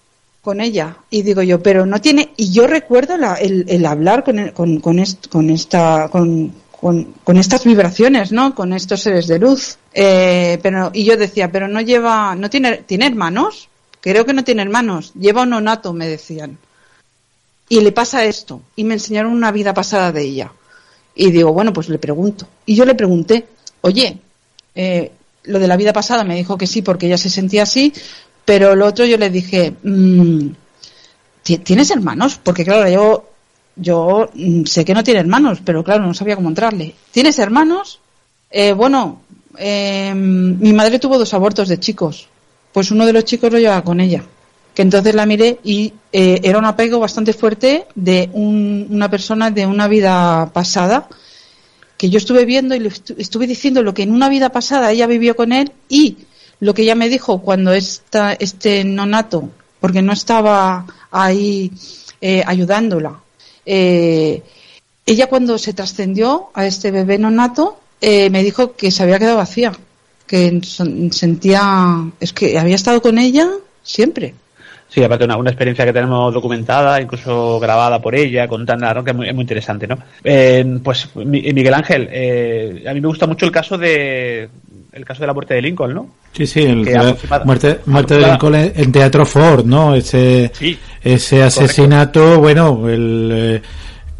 con ella y digo yo pero no tiene y yo recuerdo el, el, hablar con, con, con, con esta con, con, estas vibraciones, ¿no? Con estos seres de luz. Eh, pero, y yo decía, pero no lleva, no tiene, tiene hermanos. Creo que no tiene hermanos. Lleva un nonato, me decían. Y le pasa esto. Y me enseñaron una vida pasada de ella. Y digo, bueno, pues le pregunto. Y yo le pregunté, oye, eh, lo de la vida pasada me dijo que sí porque ella se sentía así, pero lo otro yo le dije, mm, ¿tienes hermanos? Porque claro, yo, yo mm, sé que no tiene hermanos, pero claro, no sabía cómo entrarle. ¿Tienes hermanos? Eh, bueno, em, mi madre tuvo dos abortos de chicos, pues uno de los chicos lo llevaba con ella. Que entonces la miré y eh, era un apego bastante fuerte de una persona de una vida pasada que yo estuve viendo y le estuve diciendo lo que en una vida pasada ella vivió con él y lo que ella me dijo cuando esta, este nonato, porque no estaba ahí eh, ayudándola, eh, ella cuando se trascendió a este bebé nonato eh, me dijo que se había quedado vacía, que sentía, es que había estado con ella, siempre. Sí, aparte una, una experiencia que tenemos documentada, incluso grabada por ella, contando, ¿no? que es muy, es muy interesante, ¿no? Eh, pues Miguel Ángel, eh, a mí me gusta mucho el caso de el caso de la muerte de Lincoln, ¿no? Sí, sí, el muerte, muerte de Lincoln en Teatro Ford, ¿no? Ese, ese asesinato, bueno, el eh,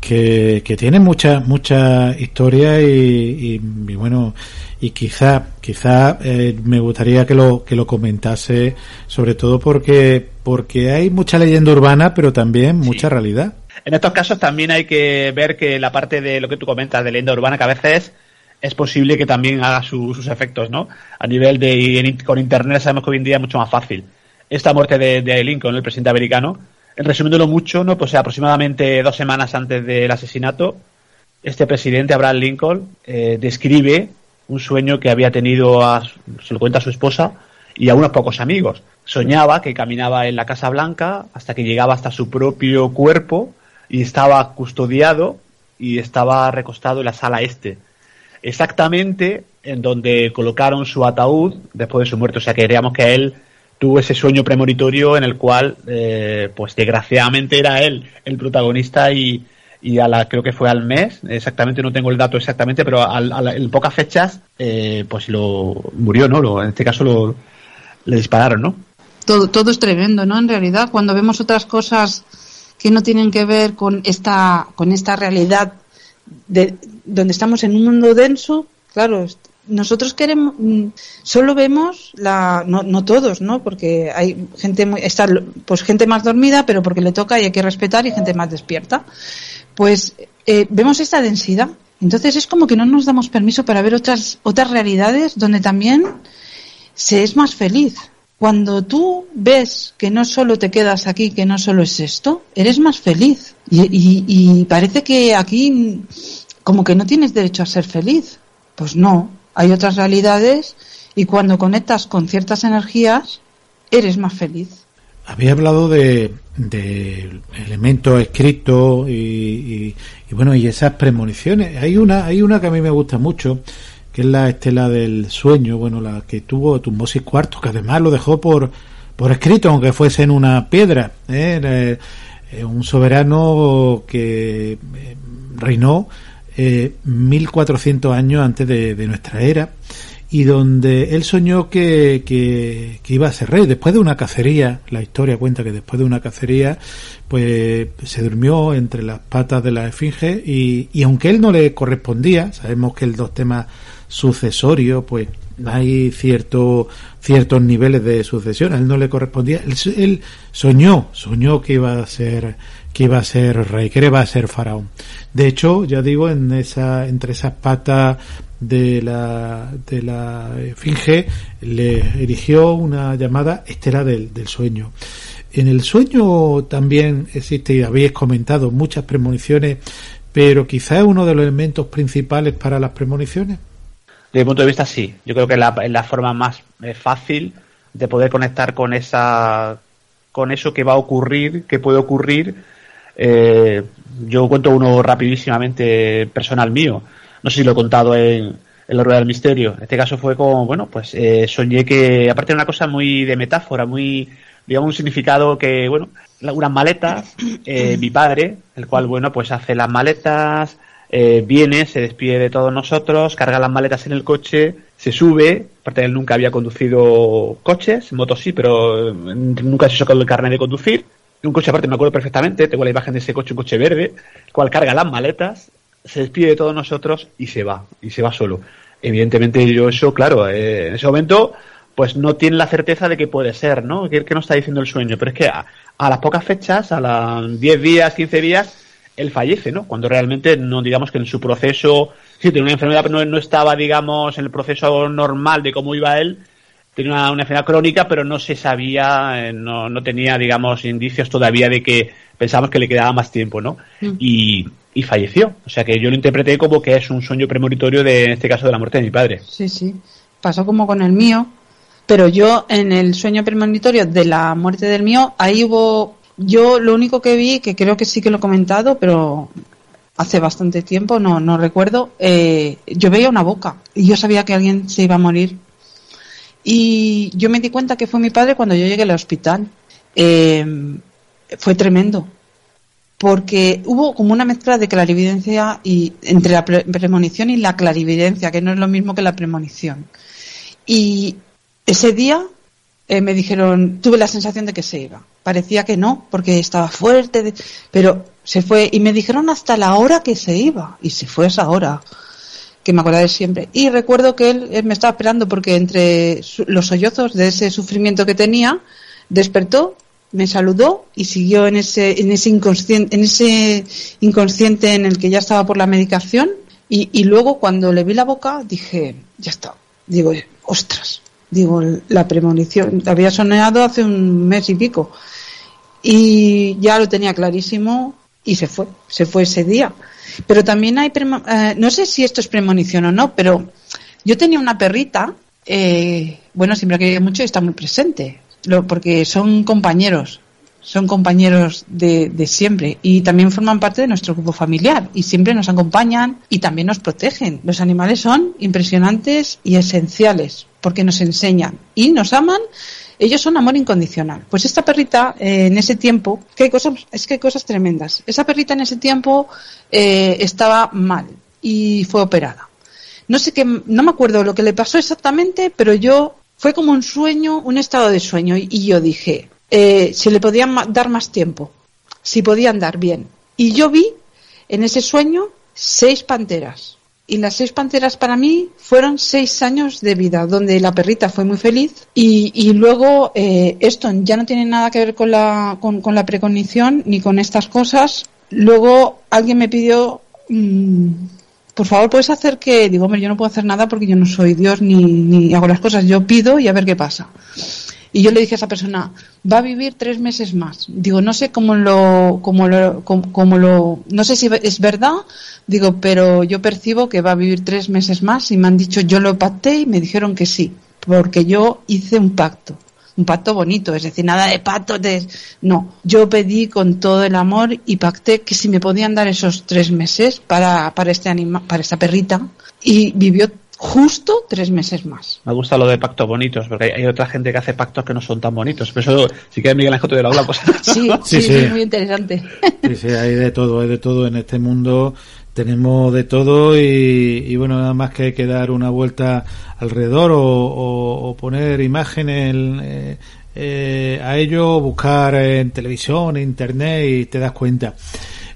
que, que tiene mucha mucha historia y, y, bueno y quizá quizá eh, me gustaría que lo que lo comentase sobre todo porque porque hay mucha leyenda urbana pero también mucha realidad. En estos casos también hay que ver que la parte de lo que tú comentas de leyenda urbana que a veces es posible que también haga sus efectos no a nivel de con internet sabemos que hoy en día es mucho más fácil. Esta muerte de, de Lincoln el presidente americano resumiéndolo mucho, ¿no? Pues aproximadamente dos semanas antes del asesinato, este presidente, Abraham Lincoln, eh, describe un sueño que había tenido, a, se lo cuenta a su esposa y a unos pocos amigos. Soñaba que caminaba en la Casa Blanca hasta que llegaba hasta su propio cuerpo y estaba custodiado y estaba recostado en la sala este. Exactamente en donde colocaron su ataúd después de su muerte. O sea que diríamos que él tuvo ese sueño premonitorio en el cual, eh, pues desgraciadamente era él el protagonista y, y a la creo que fue al mes, exactamente no tengo el dato exactamente, pero en pocas fechas, eh, pues lo murió, ¿no? Lo, en este caso lo, le dispararon, ¿no? Todo, todo es tremendo, ¿no? En realidad, cuando vemos otras cosas que no tienen que ver con esta, con esta realidad de, donde estamos en un mundo denso, claro, nosotros queremos mm, solo vemos la no, no todos no porque hay gente muy pues gente más dormida pero porque le toca y hay que respetar y gente más despierta. Pues eh, vemos esta densidad. Entonces es como que no nos damos permiso para ver otras otras realidades donde también se es más feliz. Cuando tú ves que no solo te quedas aquí que no solo es esto eres más feliz. Y, y, y parece que aquí como que no tienes derecho a ser feliz. Pues no hay otras realidades y cuando conectas con ciertas energías, eres más feliz. Había hablado de, elementos escritos y, bueno y esas premoniciones. Hay una hay una que a mí me gusta mucho que es la estela del sueño, bueno la que tuvo Tumbosis Cuarto que además lo dejó por por escrito aunque fuese en una piedra. ¿eh? Eh, un soberano que eh, reinó eh, 1400 años antes de, nuestra era y donde él soñó que, que, iba a ser rey. Después de una cacería, la historia cuenta que después de una cacería, pues se durmió entre las patas de la esfinge y, y aunque él no le correspondía, sabemos que el dos temas sucesorios, pues hay cierto, ciertos niveles de sucesión, a él no le correspondía, él, él soñó, soñó que iba a ser que iba a ser rey, que iba a ser faraón. De hecho, ya digo, en esa, entre esas patas de la, de la Finge le erigió una llamada estela del, del sueño. En el sueño también existe, y habéis comentado, muchas premoniciones, pero quizá es uno de los elementos principales para las premoniciones. Desde mi punto de vista, sí. Yo creo que es la, la forma más eh, fácil de poder conectar con esa con eso que va a ocurrir, que puede ocurrir eh, yo cuento uno rapidísimamente personal mío. No sé si lo he contado en, la Rueda del Misterio. En este caso fue como, bueno, pues eh, soñé que, aparte de una cosa muy de metáfora, muy, digamos, un significado que, bueno, unas maletas, eh, mi padre, el cual, bueno, pues hace las maletas, eh, viene, se despide de todos nosotros, carga las maletas en el coche, se sube, aparte de él nunca había conducido coches, motos sí, pero nunca se hizo el carnet de conducir, un coche aparte, me acuerdo perfectamente, tengo la imagen de ese coche, un coche verde, cual carga las maletas, se despide de todos nosotros y se va, y se va solo. Evidentemente yo eso, claro, eh, en ese momento pues no tiene la certeza de que puede ser, ¿no? Que, que no está diciendo el sueño, pero es que a, las pocas fechas, a las 10 días, 15 días, él fallece, ¿no? Cuando realmente no digamos que en su proceso, sí, tiene una enfermedad, pero no, no estaba, digamos, en el proceso normal de cómo iba él, tenía una, enfermedad crónica, pero no se sabía, eh, no, no tenía, digamos, indicios todavía de que pensábamos que le quedaba más tiempo, ¿no? Mm. Y, y, falleció. O sea que yo lo interpreté como que es un sueño premonitorio de, en este caso, de la muerte de mi padre. Sí, sí. Pasó como con el mío, pero yo en el sueño premonitorio de la muerte del mío, ahí hubo, yo lo único que vi, que creo que sí que lo he comentado, pero hace bastante tiempo, no, no recuerdo, eh, yo veía una boca y yo sabía que alguien se iba a morir Y yo me di cuenta que fue mi padre cuando yo llegué al hospital. Eh, fue tremendo, porque hubo como una mezcla de clarividencia y entre la premonición y la clarividencia, que no es lo mismo que la premonición. Y ese día eh, me dijeron, tuve la sensación de que se iba. Parecía que no, porque estaba fuerte, pero se fue y me dijeron hasta la hora que se iba y se fue esa hora que me acordaré siempre. Y recuerdo que él, me estaba esperando porque entre los sollozos de ese sufrimiento que tenía, despertó, me saludó y siguió en ese, en ese inconsciente, en ese inconsciente en el que ya estaba por la medicación. Y, y luego cuando le vi la boca dije, ya está. Digo, ostras, digo, la premonición, había soñado hace un mes y pico. Y ya lo tenía clarísimo y se fue, se fue ese día. Pero también hay, eh, no sé si esto es premonición o no, pero yo tenía una perrita, eh, bueno, siempre querido mucho y está muy presente, porque son compañeros, son compañeros de, de, siempre y también forman parte de nuestro grupo familiar y siempre nos acompañan y también nos protegen. Los animales son impresionantes y esenciales porque nos enseñan y nos aman ellos son amor incondicional. Pues esta perrita eh, en ese tiempo, que cosas, es que hay cosas tremendas. Esa perrita en ese tiempo eh, estaba mal y fue operada. No sé qué, no me acuerdo lo que le pasó exactamente, pero yo fue como un sueño, un estado de sueño y, yo dije, eh, si le podían dar más tiempo, si podían dar bien. Y yo vi en ese sueño seis panteras y las seis panteras para mí fueron seis años de vida, donde la perrita fue muy feliz y, y luego eh, esto ya no tiene nada que ver con la, con, la precognición ni con estas cosas. Luego alguien me pidió, mm, por favor, puedes hacer que, digo, hombre, yo no puedo hacer nada porque yo no soy Dios ni, ni hago las cosas, yo pido y a ver qué pasa. Y yo le dije a esa persona, va a vivir tres meses más. Digo, no sé cómo lo, cómo lo, cómo, lo, no sé si es verdad, digo, pero yo percibo que va a vivir tres meses más y me han dicho, yo lo pacté y me dijeron que sí, porque yo hice un pacto. Un pacto bonito, es decir, nada de pacto de... No, yo pedí con todo el amor y pacté que si me podían dar esos tres meses para, para, este anima, para esta perrita y vivió justo tres meses más. Me gusta lo de pactos bonitos, porque hay, otra gente que hace pactos que no son tan bonitos. Pero eso, si quieres, Miguel Ángel, te lo habla, pues. Sí, sí, sí, muy interesante. Sí, sí, hay de todo, hay de todo en este mundo. Tenemos de todo y, bueno, nada más que hay que dar una vuelta alrededor o, poner imágenes eh, eh, a ello, buscar en televisión, en internet y te das cuenta.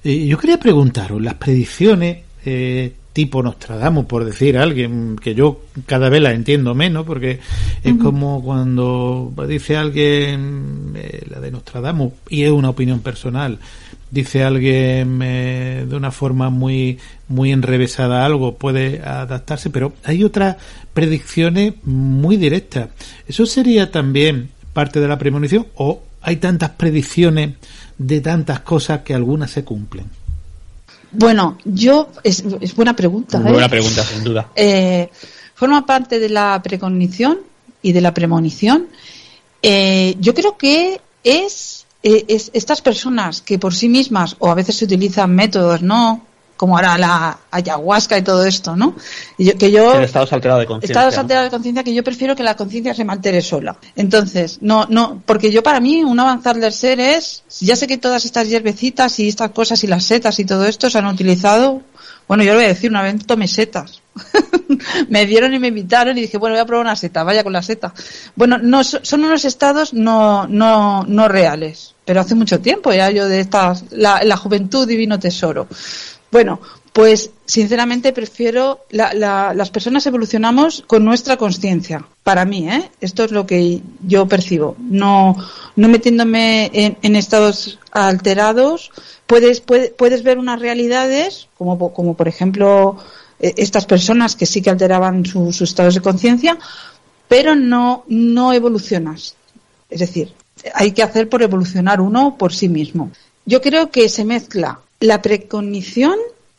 Y yo quería preguntaros, las predicciones eh, tipo Nostradamus, por decir alguien, que yo cada vez la entiendo menos, porque es como cuando dice alguien, eh, la de Nostradamus, y es una opinión personal, dice alguien eh, de una forma muy, muy enrevesada algo, puede adaptarse, pero hay otras predicciones muy directas. ¿Eso sería también parte de la premonición o hay tantas predicciones de tantas cosas que algunas se cumplen? Bueno, yo es, buena pregunta. ¿eh? Buena pregunta, sin duda. Eh, forma parte de la precognición y de la premonición. Eh, yo creo que es, es, estas personas que por sí mismas o a veces se utilizan métodos, ¿no? Como ahora la ayahuasca y todo esto, ¿no? Y yo, que yo estados alterados de conciencia. Estados alterados de conciencia que yo prefiero que la conciencia se mantenga sola. Entonces, no, no, porque yo para mí un avanzar del ser es, ya sé que todas estas hierbecitas y estas cosas y las setas y todo esto se han utilizado, bueno, yo lo voy a decir, una vez tomé setas. me dieron y me invitaron y dije, bueno, voy a probar una seta, vaya con la seta. Bueno, no, son unos estados no, no, no reales, pero hace mucho tiempo ya yo de estas, la, la juventud divino tesoro. Bueno, pues sinceramente prefiero las personas evolucionamos con nuestra conciencia. Para mí, ¿eh? esto es lo que yo percibo. No, no metiéndome en, estados alterados. Puedes, puedes ver unas realidades, como, como por ejemplo e, estas personas que sí que alteraban sus estados de conciencia, pero no, no evolucionas. Es decir, hay que hacer por evolucionar uno por sí mismo. Yo creo que se mezcla la precognición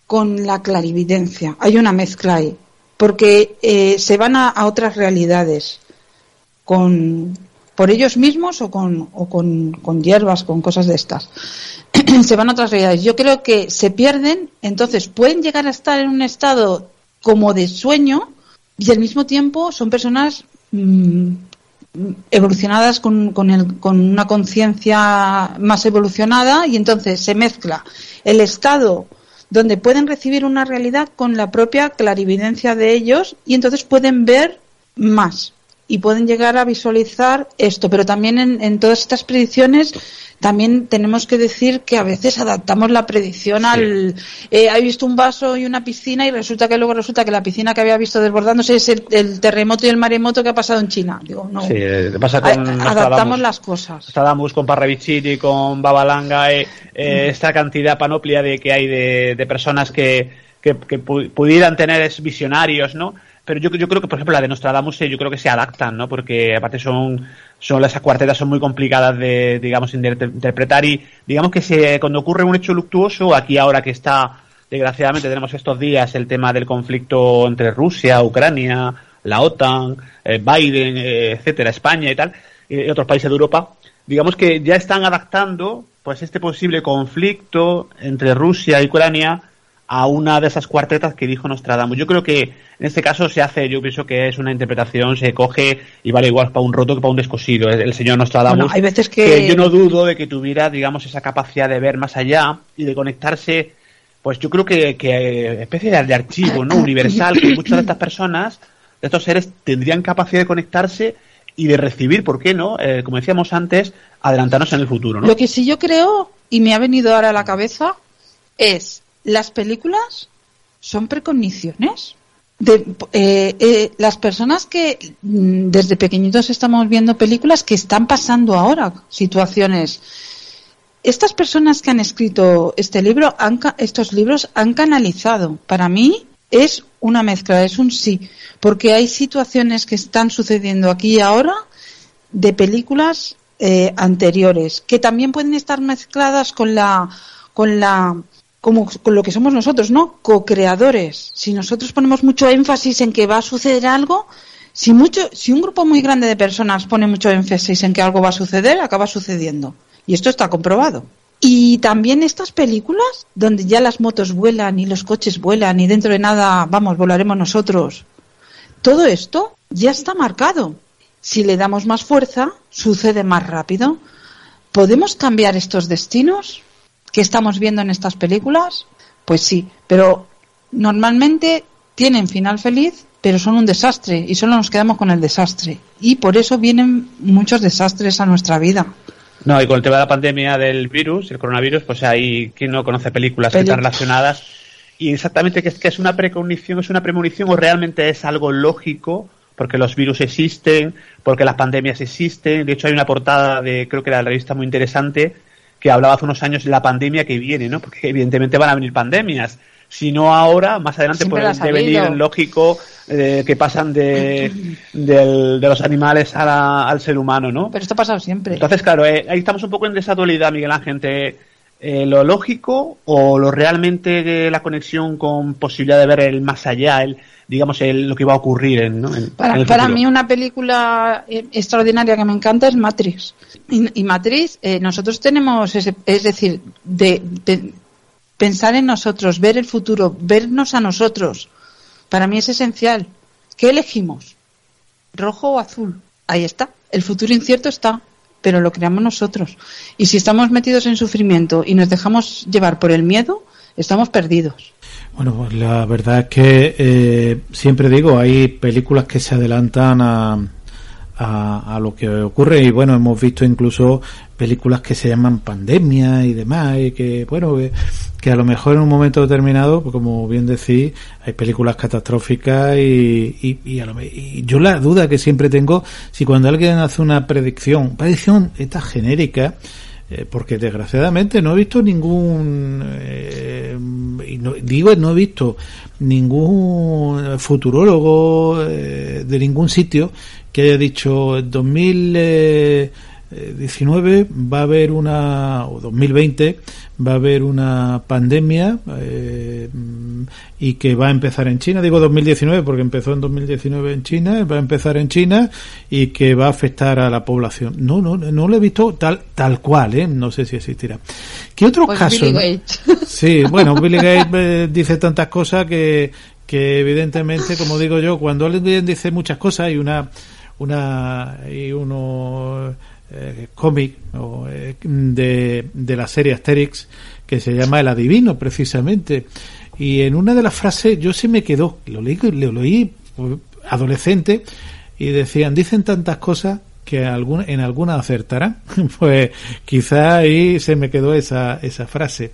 con la clarividencia. Hay una mezcla ahí, porque eh, se van a, otras realidades con por ellos mismos o con, o con, hierbas, con cosas de estas. se van a otras realidades. Yo creo que se pierden, entonces pueden llegar a estar en un estado como de sueño y al mismo tiempo son personas mm, evolucionadas con, con, el, con una conciencia más evolucionada y entonces se mezcla el estado donde pueden recibir una realidad con la propia clarividencia de ellos y entonces pueden ver más y pueden llegar a visualizar esto. Pero también en, en todas estas predicciones también tenemos que decir que a veces adaptamos la predicción al eh, he visto un vaso y una piscina y resulta que luego resulta que la piscina que había visto desbordándose es el, terremoto y el maremoto que ha pasado en China. Digo no. Sí, pasa con adaptamos las cosas. con Parravicini con Babalanga eh, eh, esta cantidad panoplia de que hay de, de personas que, que, que pudieran tener visionarios no pero yo, yo creo que, por ejemplo, la de Nostradamus, yo creo que se adaptan, ¿no? Porque aparte son, son esas cuartetas son muy complicadas de, digamos, interpretar y, digamos que se, cuando ocurre un hecho luctuoso, aquí ahora que está, desgraciadamente tenemos estos días el tema del conflicto entre Rusia, Ucrania, la OTAN, eh, Biden, eh, etcétera, España y tal, y otros países de Europa, digamos que ya están adaptando, pues, este posible conflicto entre Rusia y Ucrania a una de esas cuartetas que dijo Nostradamus. Yo creo que en este caso se hace, yo pienso que es una interpretación, se coge y vale igual para un roto que para un descosido. El señor Nostradamus, hay veces que... yo no dudo de que tuviera, digamos, esa capacidad de ver más allá y de conectarse, pues yo creo que, que especie de, archivo, ¿no? Universal, que muchas de estas personas, de estos seres, tendrían capacidad de conectarse y de recibir, ¿por qué no? Eh, como decíamos antes, adelantarnos en el futuro, ¿no? Lo que sí yo creo, y me ha venido ahora a la cabeza, es las películas son precogniciones. De, eh, eh, las personas que mm, desde pequeñitos estamos viendo películas que están pasando ahora situaciones. Estas personas que han escrito este libro, han, estos libros, han canalizado. Para mí es una mezcla, es un sí, porque hay situaciones que están sucediendo aquí y ahora de películas eh, anteriores que también pueden estar mezcladas con la con la como con lo que somos nosotros, ¿no? Co-creadores. Si nosotros ponemos mucho énfasis en que va a suceder algo, si mucho, si un grupo muy grande de personas pone mucho énfasis en que algo va a suceder, acaba sucediendo. Y esto está comprobado. Y también estas películas, donde ya las motos vuelan y los coches vuelan y dentro de nada, vamos, volaremos nosotros. Todo esto ya está marcado. Si le damos más fuerza, sucede más rápido. ¿Podemos cambiar estos destinos? Que estamos viendo en estas películas? Pues sí, pero normalmente tienen final feliz, pero son un desastre y solo nos quedamos con el desastre. Y por eso vienen muchos desastres a nuestra vida. No, y con el tema de la pandemia del virus, el coronavirus, pues hay quien no conoce películas que están relacionadas. Y exactamente que es que es una precognición, es una premonición o realmente es algo lógico, porque los virus existen, porque las pandemias existen. De hecho, hay una portada de, creo que era la revista muy interesante, que hablaba hace unos años la pandemia que viene, ¿no? Porque evidentemente van a venir pandemias. Si no ahora, más adelante pueden venir lógico eh, que pasan de, de, los animales al ser humano, ¿no? Pero esto ha pasado siempre. Entonces, claro, eh, ahí estamos un poco en esa dualidad, Miguel Ángel, eh, lo lógico o lo realmente de la conexión con posibilidad de ver el más allá, el, digamos, el, lo que va a ocurrir en, para, mí una película eh, extraordinaria que me encanta es Matrix. Y, Matrix, eh, nosotros tenemos, ese, es decir, de, pensar en nosotros, ver el futuro, vernos a nosotros, para mí es esencial. ¿Qué elegimos? ¿Rojo o azul? Ahí está. El futuro incierto está, pero lo creamos nosotros. Y si estamos metidos en sufrimiento y nos dejamos llevar por el miedo, estamos perdidos. Bueno, pues la verdad es que eh, siempre digo, hay películas que se adelantan a, a, lo que ocurre. Y bueno, hemos visto incluso películas que se llaman pandemia y demás y que bueno, que, a lo mejor en un momento determinado, pues como bien decís, hay películas catastróficas y, y, y, a lo, y yo la duda que siempre tengo, si cuando alguien hace una predicción, predicción esta genérica, eh, porque desgraciadamente no he visto ningún eh, no, digo no he visto ningún futurólogo eh, de ningún sitio que haya dicho 2019 va a haber una o 2020 va a haber una pandemia eh, y que va a empezar en China. Digo 2019 porque empezó en 2019 en China, va a empezar en China y que va a afectar a la población. No, no, no lo he visto tal tal cual, ¿eh? No sé si existirá. ¿Qué otros pues casos? Sí, bueno, Billy Gates eh, dice tantas cosas que que evidentemente, como digo yo, cuando alguien dice muchas cosas hay una una y uno eh, cómic eh, de, de la serie Asterix que se llama El Adivino, precisamente. Y en una de las frases yo se me quedó, lo leí, lo leí adolescente y decían, dicen tantas cosas que en alguna acertarán. pues quizá ahí se me quedó esa, esa frase.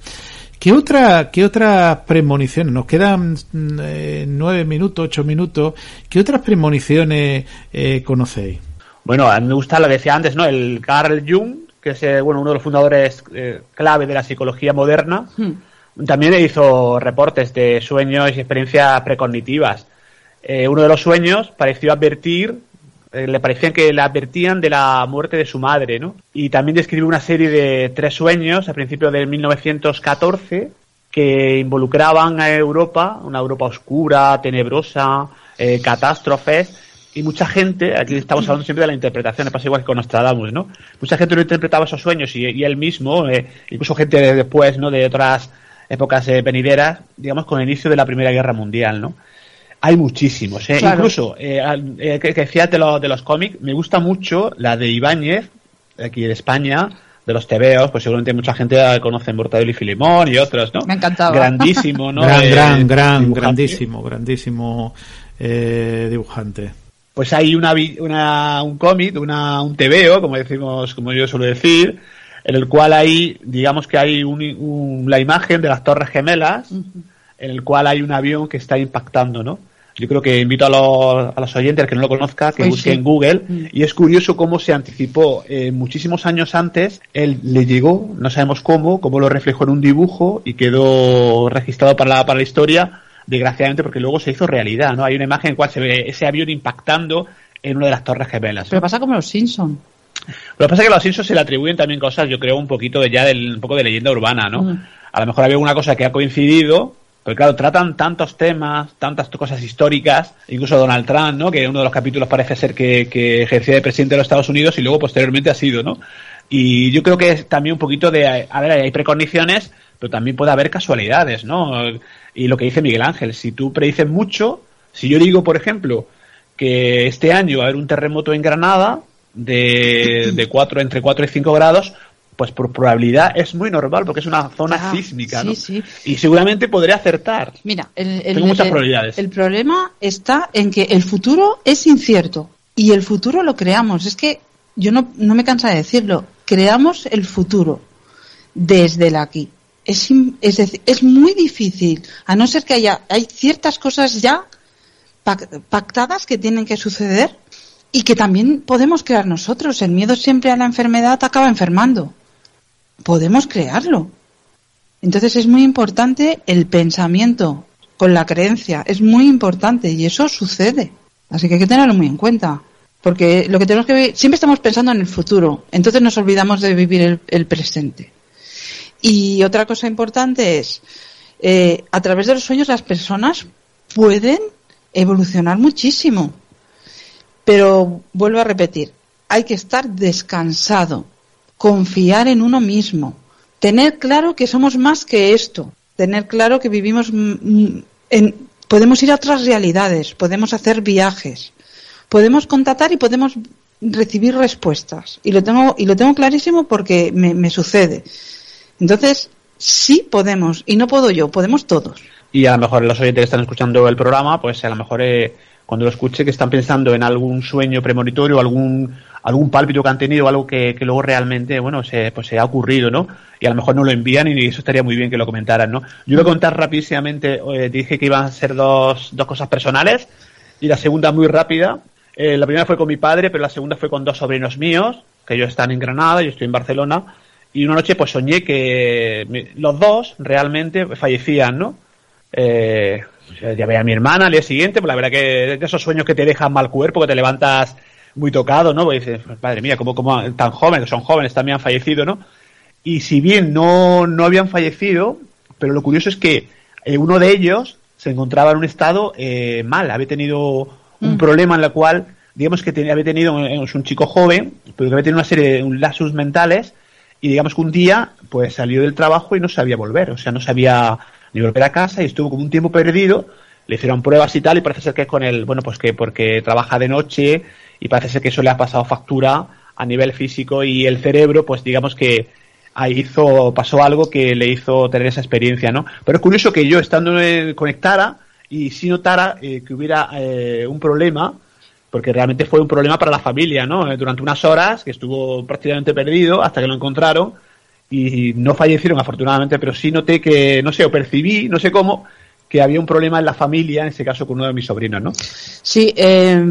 ¿Qué otra, qué otras premoniciones? Nos quedan eh, nueve minutos, ocho minutos. ¿Qué otras premoniciones eh, conocéis? Bueno, a mí me gusta lo que decía antes, ¿no? El Carl Jung, que es eh, bueno, uno de los fundadores clave de la psicología moderna. Hmm. También hizo reportes de sueños y experiencias precognitivas. uno de los sueños pareció advertir eh, le parecían que le advertían de la muerte de su madre, ¿no? Y también describió una serie de tres sueños a principios de 1914 que involucraban a Europa, una Europa oscura, tenebrosa, eh, catástrofes, y mucha gente, aquí estamos hablando siempre de la interpretación, pasa igual que con Nostradamus, ¿no? Mucha gente no interpretaba esos sueños y, él mismo, eh, incluso gente después, ¿no? De otras épocas venideras, digamos, con el inicio de la Primera Guerra Mundial, ¿no? Hay muchísimos, ¿eh? Incluso, eh, eh, que, que decías de, de los cómics, me gusta mucho la de Ibáñez, aquí de España, de los tebeos, pues seguramente mucha gente conoce Mortadelo y Filemón y otros, ¿no? Me encantaba. Grandísimo, ¿no? gran, gran, gran, grandísimo, grandísimo eh, dibujante. Pues hay una, una un cómic, una, un tebeo, como decimos, como yo suelo decir, en el cual hay, digamos que hay un, la imagen de las Torres Gemelas, en el cual hay un avión que está impactando, ¿no? Yo creo que invito a los, a los oyentes, que no lo conozca, que busquen en Google. Mm. Y es curioso cómo se anticipó eh, muchísimos años antes. Él le llegó, no sabemos cómo, cómo lo reflejó en un dibujo y quedó registrado para la, para la historia, desgraciadamente, porque luego se hizo realidad. ¿no? Hay una imagen en cual se ve ese avión impactando en una de las torres gemelas. Pero pasa como los Simpsons. Lo que pasa es que a los Simpsons se le atribuyen también cosas, yo creo, un poquito de ya del, un poco de leyenda urbana, ¿no? Mm. A lo mejor había una cosa que ha coincidido, porque claro, tratan tantos temas, tantas cosas históricas, incluso Donald Trump, ¿no? Que uno de los capítulos parece ser que, que ejercía de presidente de los Estados Unidos y luego posteriormente ha sido, ¿no? Y yo creo que es también un poquito de, a ver, hay precondiciones, pero también puede haber casualidades, ¿no? Y lo que dice Miguel Ángel, si tú predices mucho, si yo digo, por ejemplo, que este año va a haber un terremoto en Granada de, de cuatro, entre 4 y 5 grados, pues por probabilidad es muy normal porque es una zona ah, sísmica, ¿no? Y seguramente podré acertar. Mira, el, Tengo muchas probabilidades. El problema está en que el futuro es incierto y el futuro lo creamos. Es que yo no, no me cansa de decirlo. Creamos el futuro desde el aquí. Es, es, decir, es muy difícil, a no ser que haya hay ciertas cosas ya pactadas que tienen que suceder y que también podemos crear nosotros. El miedo siempre a la enfermedad acaba enfermando podemos crearlo. Entonces es muy importante el pensamiento con la creencia, es muy importante y eso sucede. Así que hay que tenerlo muy en cuenta. Porque lo que tenemos que ver, siempre estamos pensando en el futuro, entonces nos olvidamos de vivir el, presente. Y otra cosa importante es, eh, a través de los sueños las personas pueden evolucionar muchísimo. Pero vuelvo a repetir, hay que estar descansado confiar en uno mismo, tener claro que somos más que esto, tener claro que vivimos en, podemos ir a otras realidades, podemos hacer viajes, podemos contactar y podemos recibir respuestas. Y lo tengo, y lo tengo clarísimo porque me, sucede. Entonces, sí podemos, y no puedo yo, podemos todos. Y a lo mejor los oyentes que están escuchando el programa, pues a lo mejor eh, cuando lo escuche que están pensando en algún sueño premonitorio, algún algún pálpito que han tenido, algo que, luego realmente, bueno, se, pues se ha ocurrido, ¿no? Y a lo mejor no lo envían y eso estaría muy bien que lo comentaran, ¿no? Yo voy a contar rapidísimamente, eh, dije que iban a ser dos, dos cosas personales y la segunda muy rápida. Eh, la primera fue con mi padre, pero la segunda fue con dos sobrinos míos, que ellos están en Granada, yo estoy en Barcelona, y una noche pues soñé que los dos realmente fallecían, ¿no? Eh, ya veía a mi hermana al día siguiente, pues la verdad que de esos sueños que te dejan mal cuerpo, que te levantas muy tocado, ¿no? Porque dices, madre mía, como, como tan jóvenes, son jóvenes, también han fallecido, ¿no? Y si bien no, no habían fallecido, pero lo curioso es que eh, uno de ellos se encontraba en un estado eh, mal, había tenido un mm. problema en el cual, digamos que tenía, había tenido, eh, es un chico joven, pero que había tenido una serie de un lapsus mentales y digamos que un día pues salió del trabajo y no sabía volver, o sea, no sabía ni volver a casa y estuvo como un tiempo perdido, le hicieron pruebas y tal y parece ser que es con el, bueno, pues que porque trabaja de noche y parece ser que eso le ha pasado factura a nivel físico y el cerebro, pues digamos que ahí hizo, pasó algo que le hizo tener esa experiencia, ¿no? Pero es curioso que yo estando en, conectara y si notara eh, que hubiera eh, un problema, porque realmente fue un problema para la familia, ¿no? Eh, durante unas horas que estuvo prácticamente perdido hasta que lo encontraron y no fallecieron afortunadamente, pero sí noté que, no sé, o percibí, no sé cómo, que había un problema en la familia, en ese caso con uno de mis sobrinos, ¿no? Sí, eh,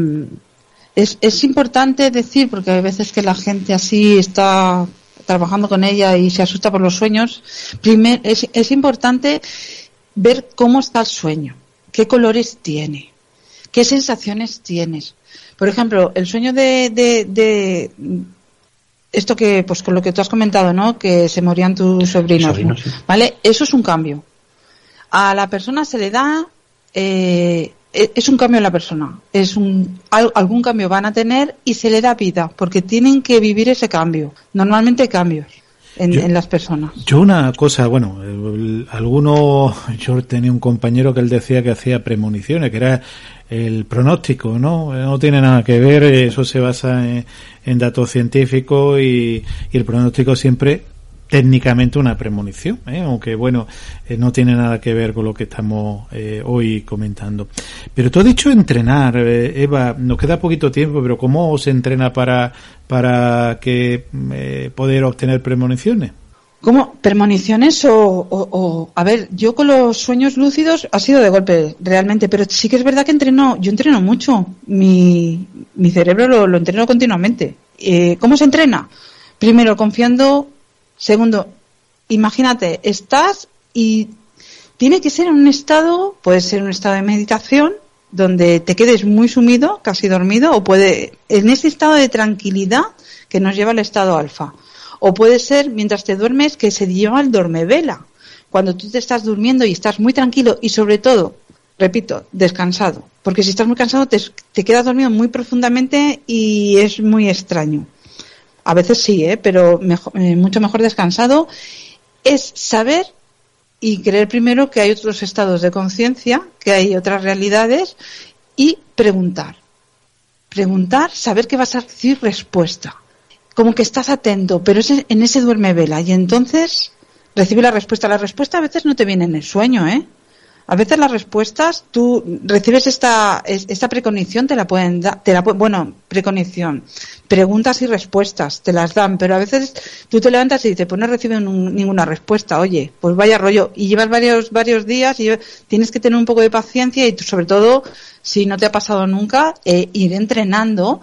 es, es importante decir, porque hay veces que la gente así está trabajando con ella y se asusta por los sueños, primer, es, es importante ver cómo está el sueño, qué colores tiene, qué sensaciones tienes. Por ejemplo, el sueño de, de, de esto que, pues con lo que tú has comentado, ¿no? Que se morían tus sobrinos, Sobrinos, sí. ¿vale? Eso es un cambio. A la persona se le da, eh, es un cambio en la persona, es un al- algún cambio van a tener y se le da vida, porque tienen que vivir ese cambio. Normalmente hay cambios en, Yo- en las personas. Yo una cosa, bueno, el- alguno, yo tenía un compañero que él decía que hacía premoniciones, que era el pronóstico, ¿no? No tiene nada que ver, eso se basa en, en datos científicos y, y el pronóstico siempre técnicamente una premonición, ¿eh? aunque bueno, eh, no tiene nada que ver con lo que estamos eh, hoy comentando. Pero tú has dicho entrenar, eh, Eva, nos queda poquito tiempo, pero ¿cómo se entrena para, para que eh, poder obtener premoniciones? ¿Cómo? ¿Premoniciones o, o- o- A ver, yo con los sueños lúcidos ha sido de golpe, realmente, pero sí que es verdad que entreno, yo entreno mucho, mi, mi cerebro lo, lo entreno continuamente. ¿Cómo se entrena? Primero, confiando, segundo, imagínate, estás y tiene que ser en un estado, puede ser un estado de meditación, donde te quedes muy sumido, casi dormido, o puede, en ese estado de tranquilidad que nos lleva al estado alfa. O puede ser mientras te duermes que se lleva el dormevela. Cuando tú te estás durmiendo y estás muy tranquilo y sobre todo, repito, descansado. Porque si estás muy cansado te, te quedas dormido muy profundamente y es muy extraño. A veces sí, ¿eh? pero eh, mucho mejor descansado. Es saber y creer primero que hay otros estados de conciencia, que hay otras realidades y preguntar. Preguntar, saber que vas a recibir respuesta. Como que estás atento, pero en ese duerme vela y entonces recibe la respuesta. La respuesta a veces no te viene en el sueño, ¿eh? A veces las respuestas, tú recibes esta, es- esta preconición, te la pueden dar, te la, bueno, preconición, preguntas y respuestas, te las dan, pero a veces tú te levantas y dices, pues no reciben un- ninguna respuesta, oye, pues vaya rollo, y llevas varios, varios días y tienes que tener un poco de paciencia y sobre todo, si no te ha pasado nunca, eh, ir entrenando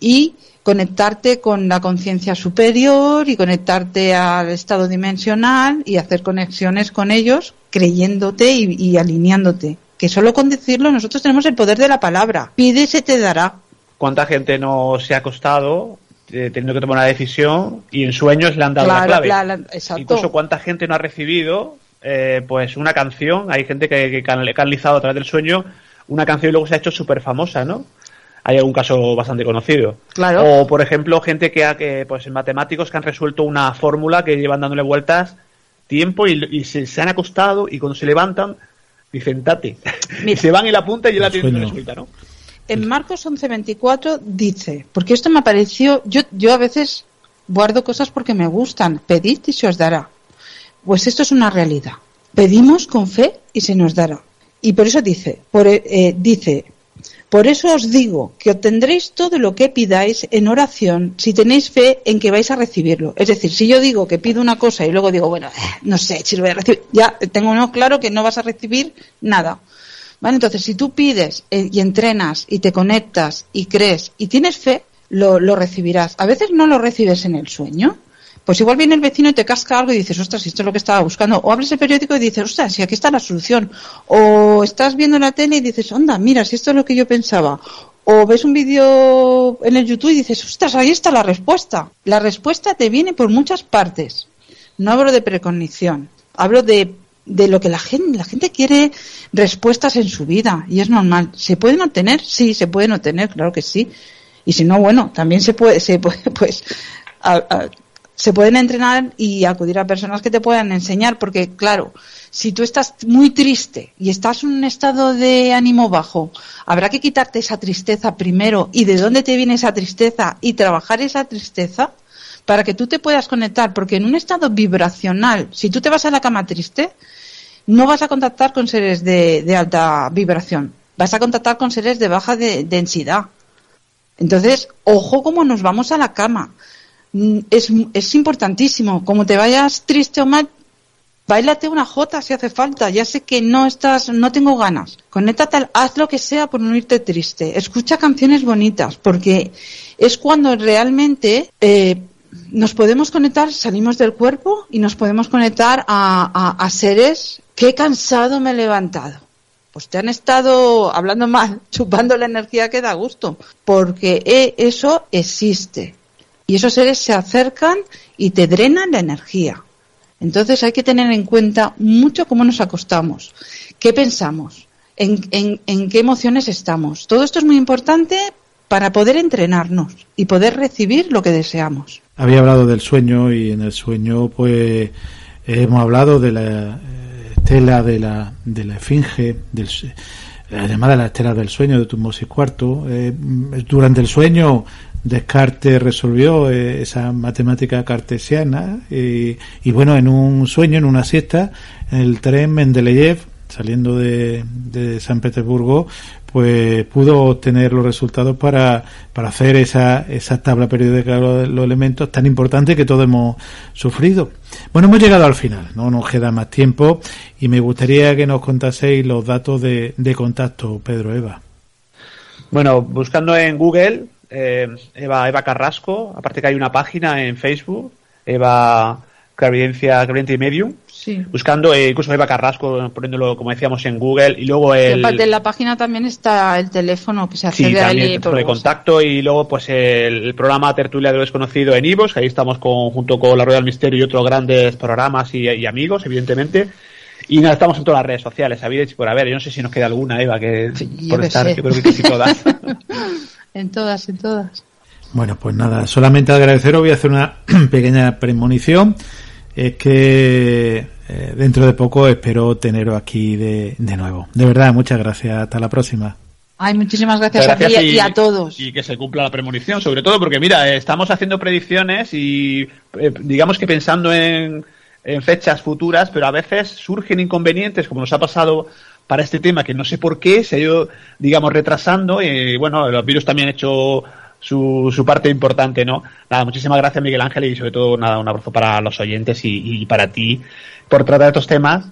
y conectarte con la conciencia superior y conectarte al estado dimensional y hacer conexiones con ellos creyéndote y, y alineándote. Que solo con decirlo nosotros tenemos el poder de la palabra. Pide y se te dará. ¿Cuánta gente no se ha acostado eh, teniendo que tomar una decisión y en sueños le han dado la clave? la- la- exacto. Incluso cuánta gente no ha recibido eh, pues una canción, hay gente que, que can- canalizado a través del sueño una canción y luego se ha hecho súper famosa, ¿no? Hay algún caso bastante conocido. Claro. O, por ejemplo, gente que, ha, que pues en matemáticos que han resuelto una fórmula que llevan dándole vueltas tiempo y, y se, se han acostado y cuando se levantan dicen tate. y Mira. se van y la punta y ya la El tienen resuelta, ¿no? En Marcos 11:24 dice, porque esto me pareció, yo, yo a veces guardo cosas porque me gustan, pedid y se os dará. Pues esto es una realidad. Pedimos con fe y se nos dará. Y por eso dice, por, eh, dice, por eso os digo que obtendréis todo lo que pidáis en oración si tenéis fe en que vais a recibirlo. Es decir, si yo digo que pido una cosa y luego digo, bueno, eh, no sé si lo voy a recibir, ya tengo ¿no? claro que no vas a recibir nada. ¿Vale? Entonces, si tú pides eh, y entrenas y te conectas y crees y tienes fe, lo, lo recibirás. A veces no lo recibes en el sueño. Pues igual viene el vecino y te casca algo y dices, ostras, esto es lo que estaba buscando. O abres el periódico y dices, ostras, si aquí está la solución. O estás viendo la tele y dices, onda, mira, si esto es lo que yo pensaba. O ves un vídeo en el YouTube y dices, ostras, ahí está la respuesta. La respuesta te viene por muchas partes. No hablo de precognición. Hablo de, de lo que la gente, la gente quiere respuestas en su vida. Y es normal. ¿Se pueden obtener? Sí, se pueden obtener, claro que sí. Y si no, bueno, también se puede, se puede pues, a- se pueden entrenar y acudir a personas que te puedan enseñar, porque claro, si tú estás muy triste y estás en un estado de ánimo bajo, habrá que quitarte esa tristeza primero y de dónde te viene esa tristeza y trabajar esa tristeza para que tú te puedas conectar, porque en un estado vibracional, si tú te vas a la cama triste, no vas a contactar con seres de, alta vibración, vas a contactar con seres de baja densidad. Entonces, ojo cómo nos vamos a la cama. Mm, es, es importantísimo. Como te vayas triste o mal, bailate una jota si hace falta. Ya sé que no estás, no tengo ganas. Conéctate, haz lo que sea por no irte triste. Escucha canciones bonitas, porque es cuando realmente eh, nos podemos conectar, salimos del cuerpo y nos podemos conectar a, a, seres que cansado me he levantado. Pues te han estado hablando mal, chupando la energía que da gusto, porque eh, eso existe. Y esos seres se acercan y te drenan la energía. Entonces hay que tener en cuenta mucho cómo nos acostamos, qué pensamos, en, en, qué emociones estamos. Todo esto es muy importante para poder entrenarnos y poder recibir lo que deseamos. Había hablado del sueño y en el sueño pues hemos hablado de la eh, estela de la, de la esfinge, del, la llamada la estela del sueño de Tutmosis IV. Eh, durante el sueño Descartes resolvió eh, esa matemática cartesiana y, bueno, en un sueño, en una siesta, el tren Mendeleev, saliendo de, de San Petersburgo, pues pudo obtener los resultados para, para hacer esa, esa tabla periódica de los elementos tan importante que todos hemos sufrido. Bueno, hemos llegado al final, no nos queda más tiempo y me gustaría que nos contaseis los datos de, de contacto, Pedro Eva. Bueno, buscando en Google, eh, Eva, Eva Carrasco, aparte que hay una página en Facebook, Eva Claridencia, y Medium, buscando eh, incluso Eva Carrasco, poniéndolo como decíamos en Google, y luego el... de la página también está el teléfono que se accede sí, ahí por de contacto, y luego pues el, programa Tertulia de lo Desconocido en Ivos, que ahí estamos con, junto con La Rueda del Misterio y otros grandes programas y, amigos, evidentemente. Y nada, estamos en todas las redes sociales, y por haber. Yo no sé si nos queda alguna, Eva, que por estar, yo creo que casi todas. En todas, en todas. Bueno, pues nada, solamente agradeceros, voy a hacer una pequeña premonición. Es que eh, dentro de poco espero teneros aquí de, de nuevo. De verdad, muchas gracias. Hasta la próxima. Ay, muchísimas gracias, a ti y, a todos. Y que se cumpla la premonición, sobre todo porque, mira, estamos haciendo predicciones y eh, digamos que pensando en, en, fechas futuras, pero a veces surgen inconvenientes, como nos ha pasado para este tema que no sé por qué se ha ido, digamos, retrasando y bueno, los virus también han hecho su, su parte importante, ¿no? Nada, muchísimas gracias Miguel Ángel y sobre todo nada, un abrazo para los oyentes y, para ti por tratar estos temas,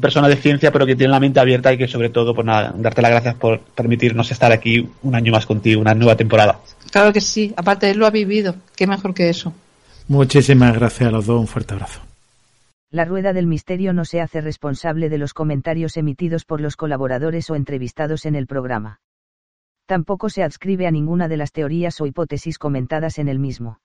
persona de ciencia pero que tiene la mente abierta y que sobre todo, pues nada, darte las gracias por permitirnos estar aquí un año más contigo, una nueva temporada. Claro que sí, aparte él lo ha vivido, qué mejor que eso. Muchísimas gracias a los dos, un fuerte abrazo. La Rueda del Misterio no se hace responsable de los comentarios emitidos por los colaboradores o entrevistados en el programa. Tampoco se adscribe a ninguna de las teorías o hipótesis comentadas en el mismo.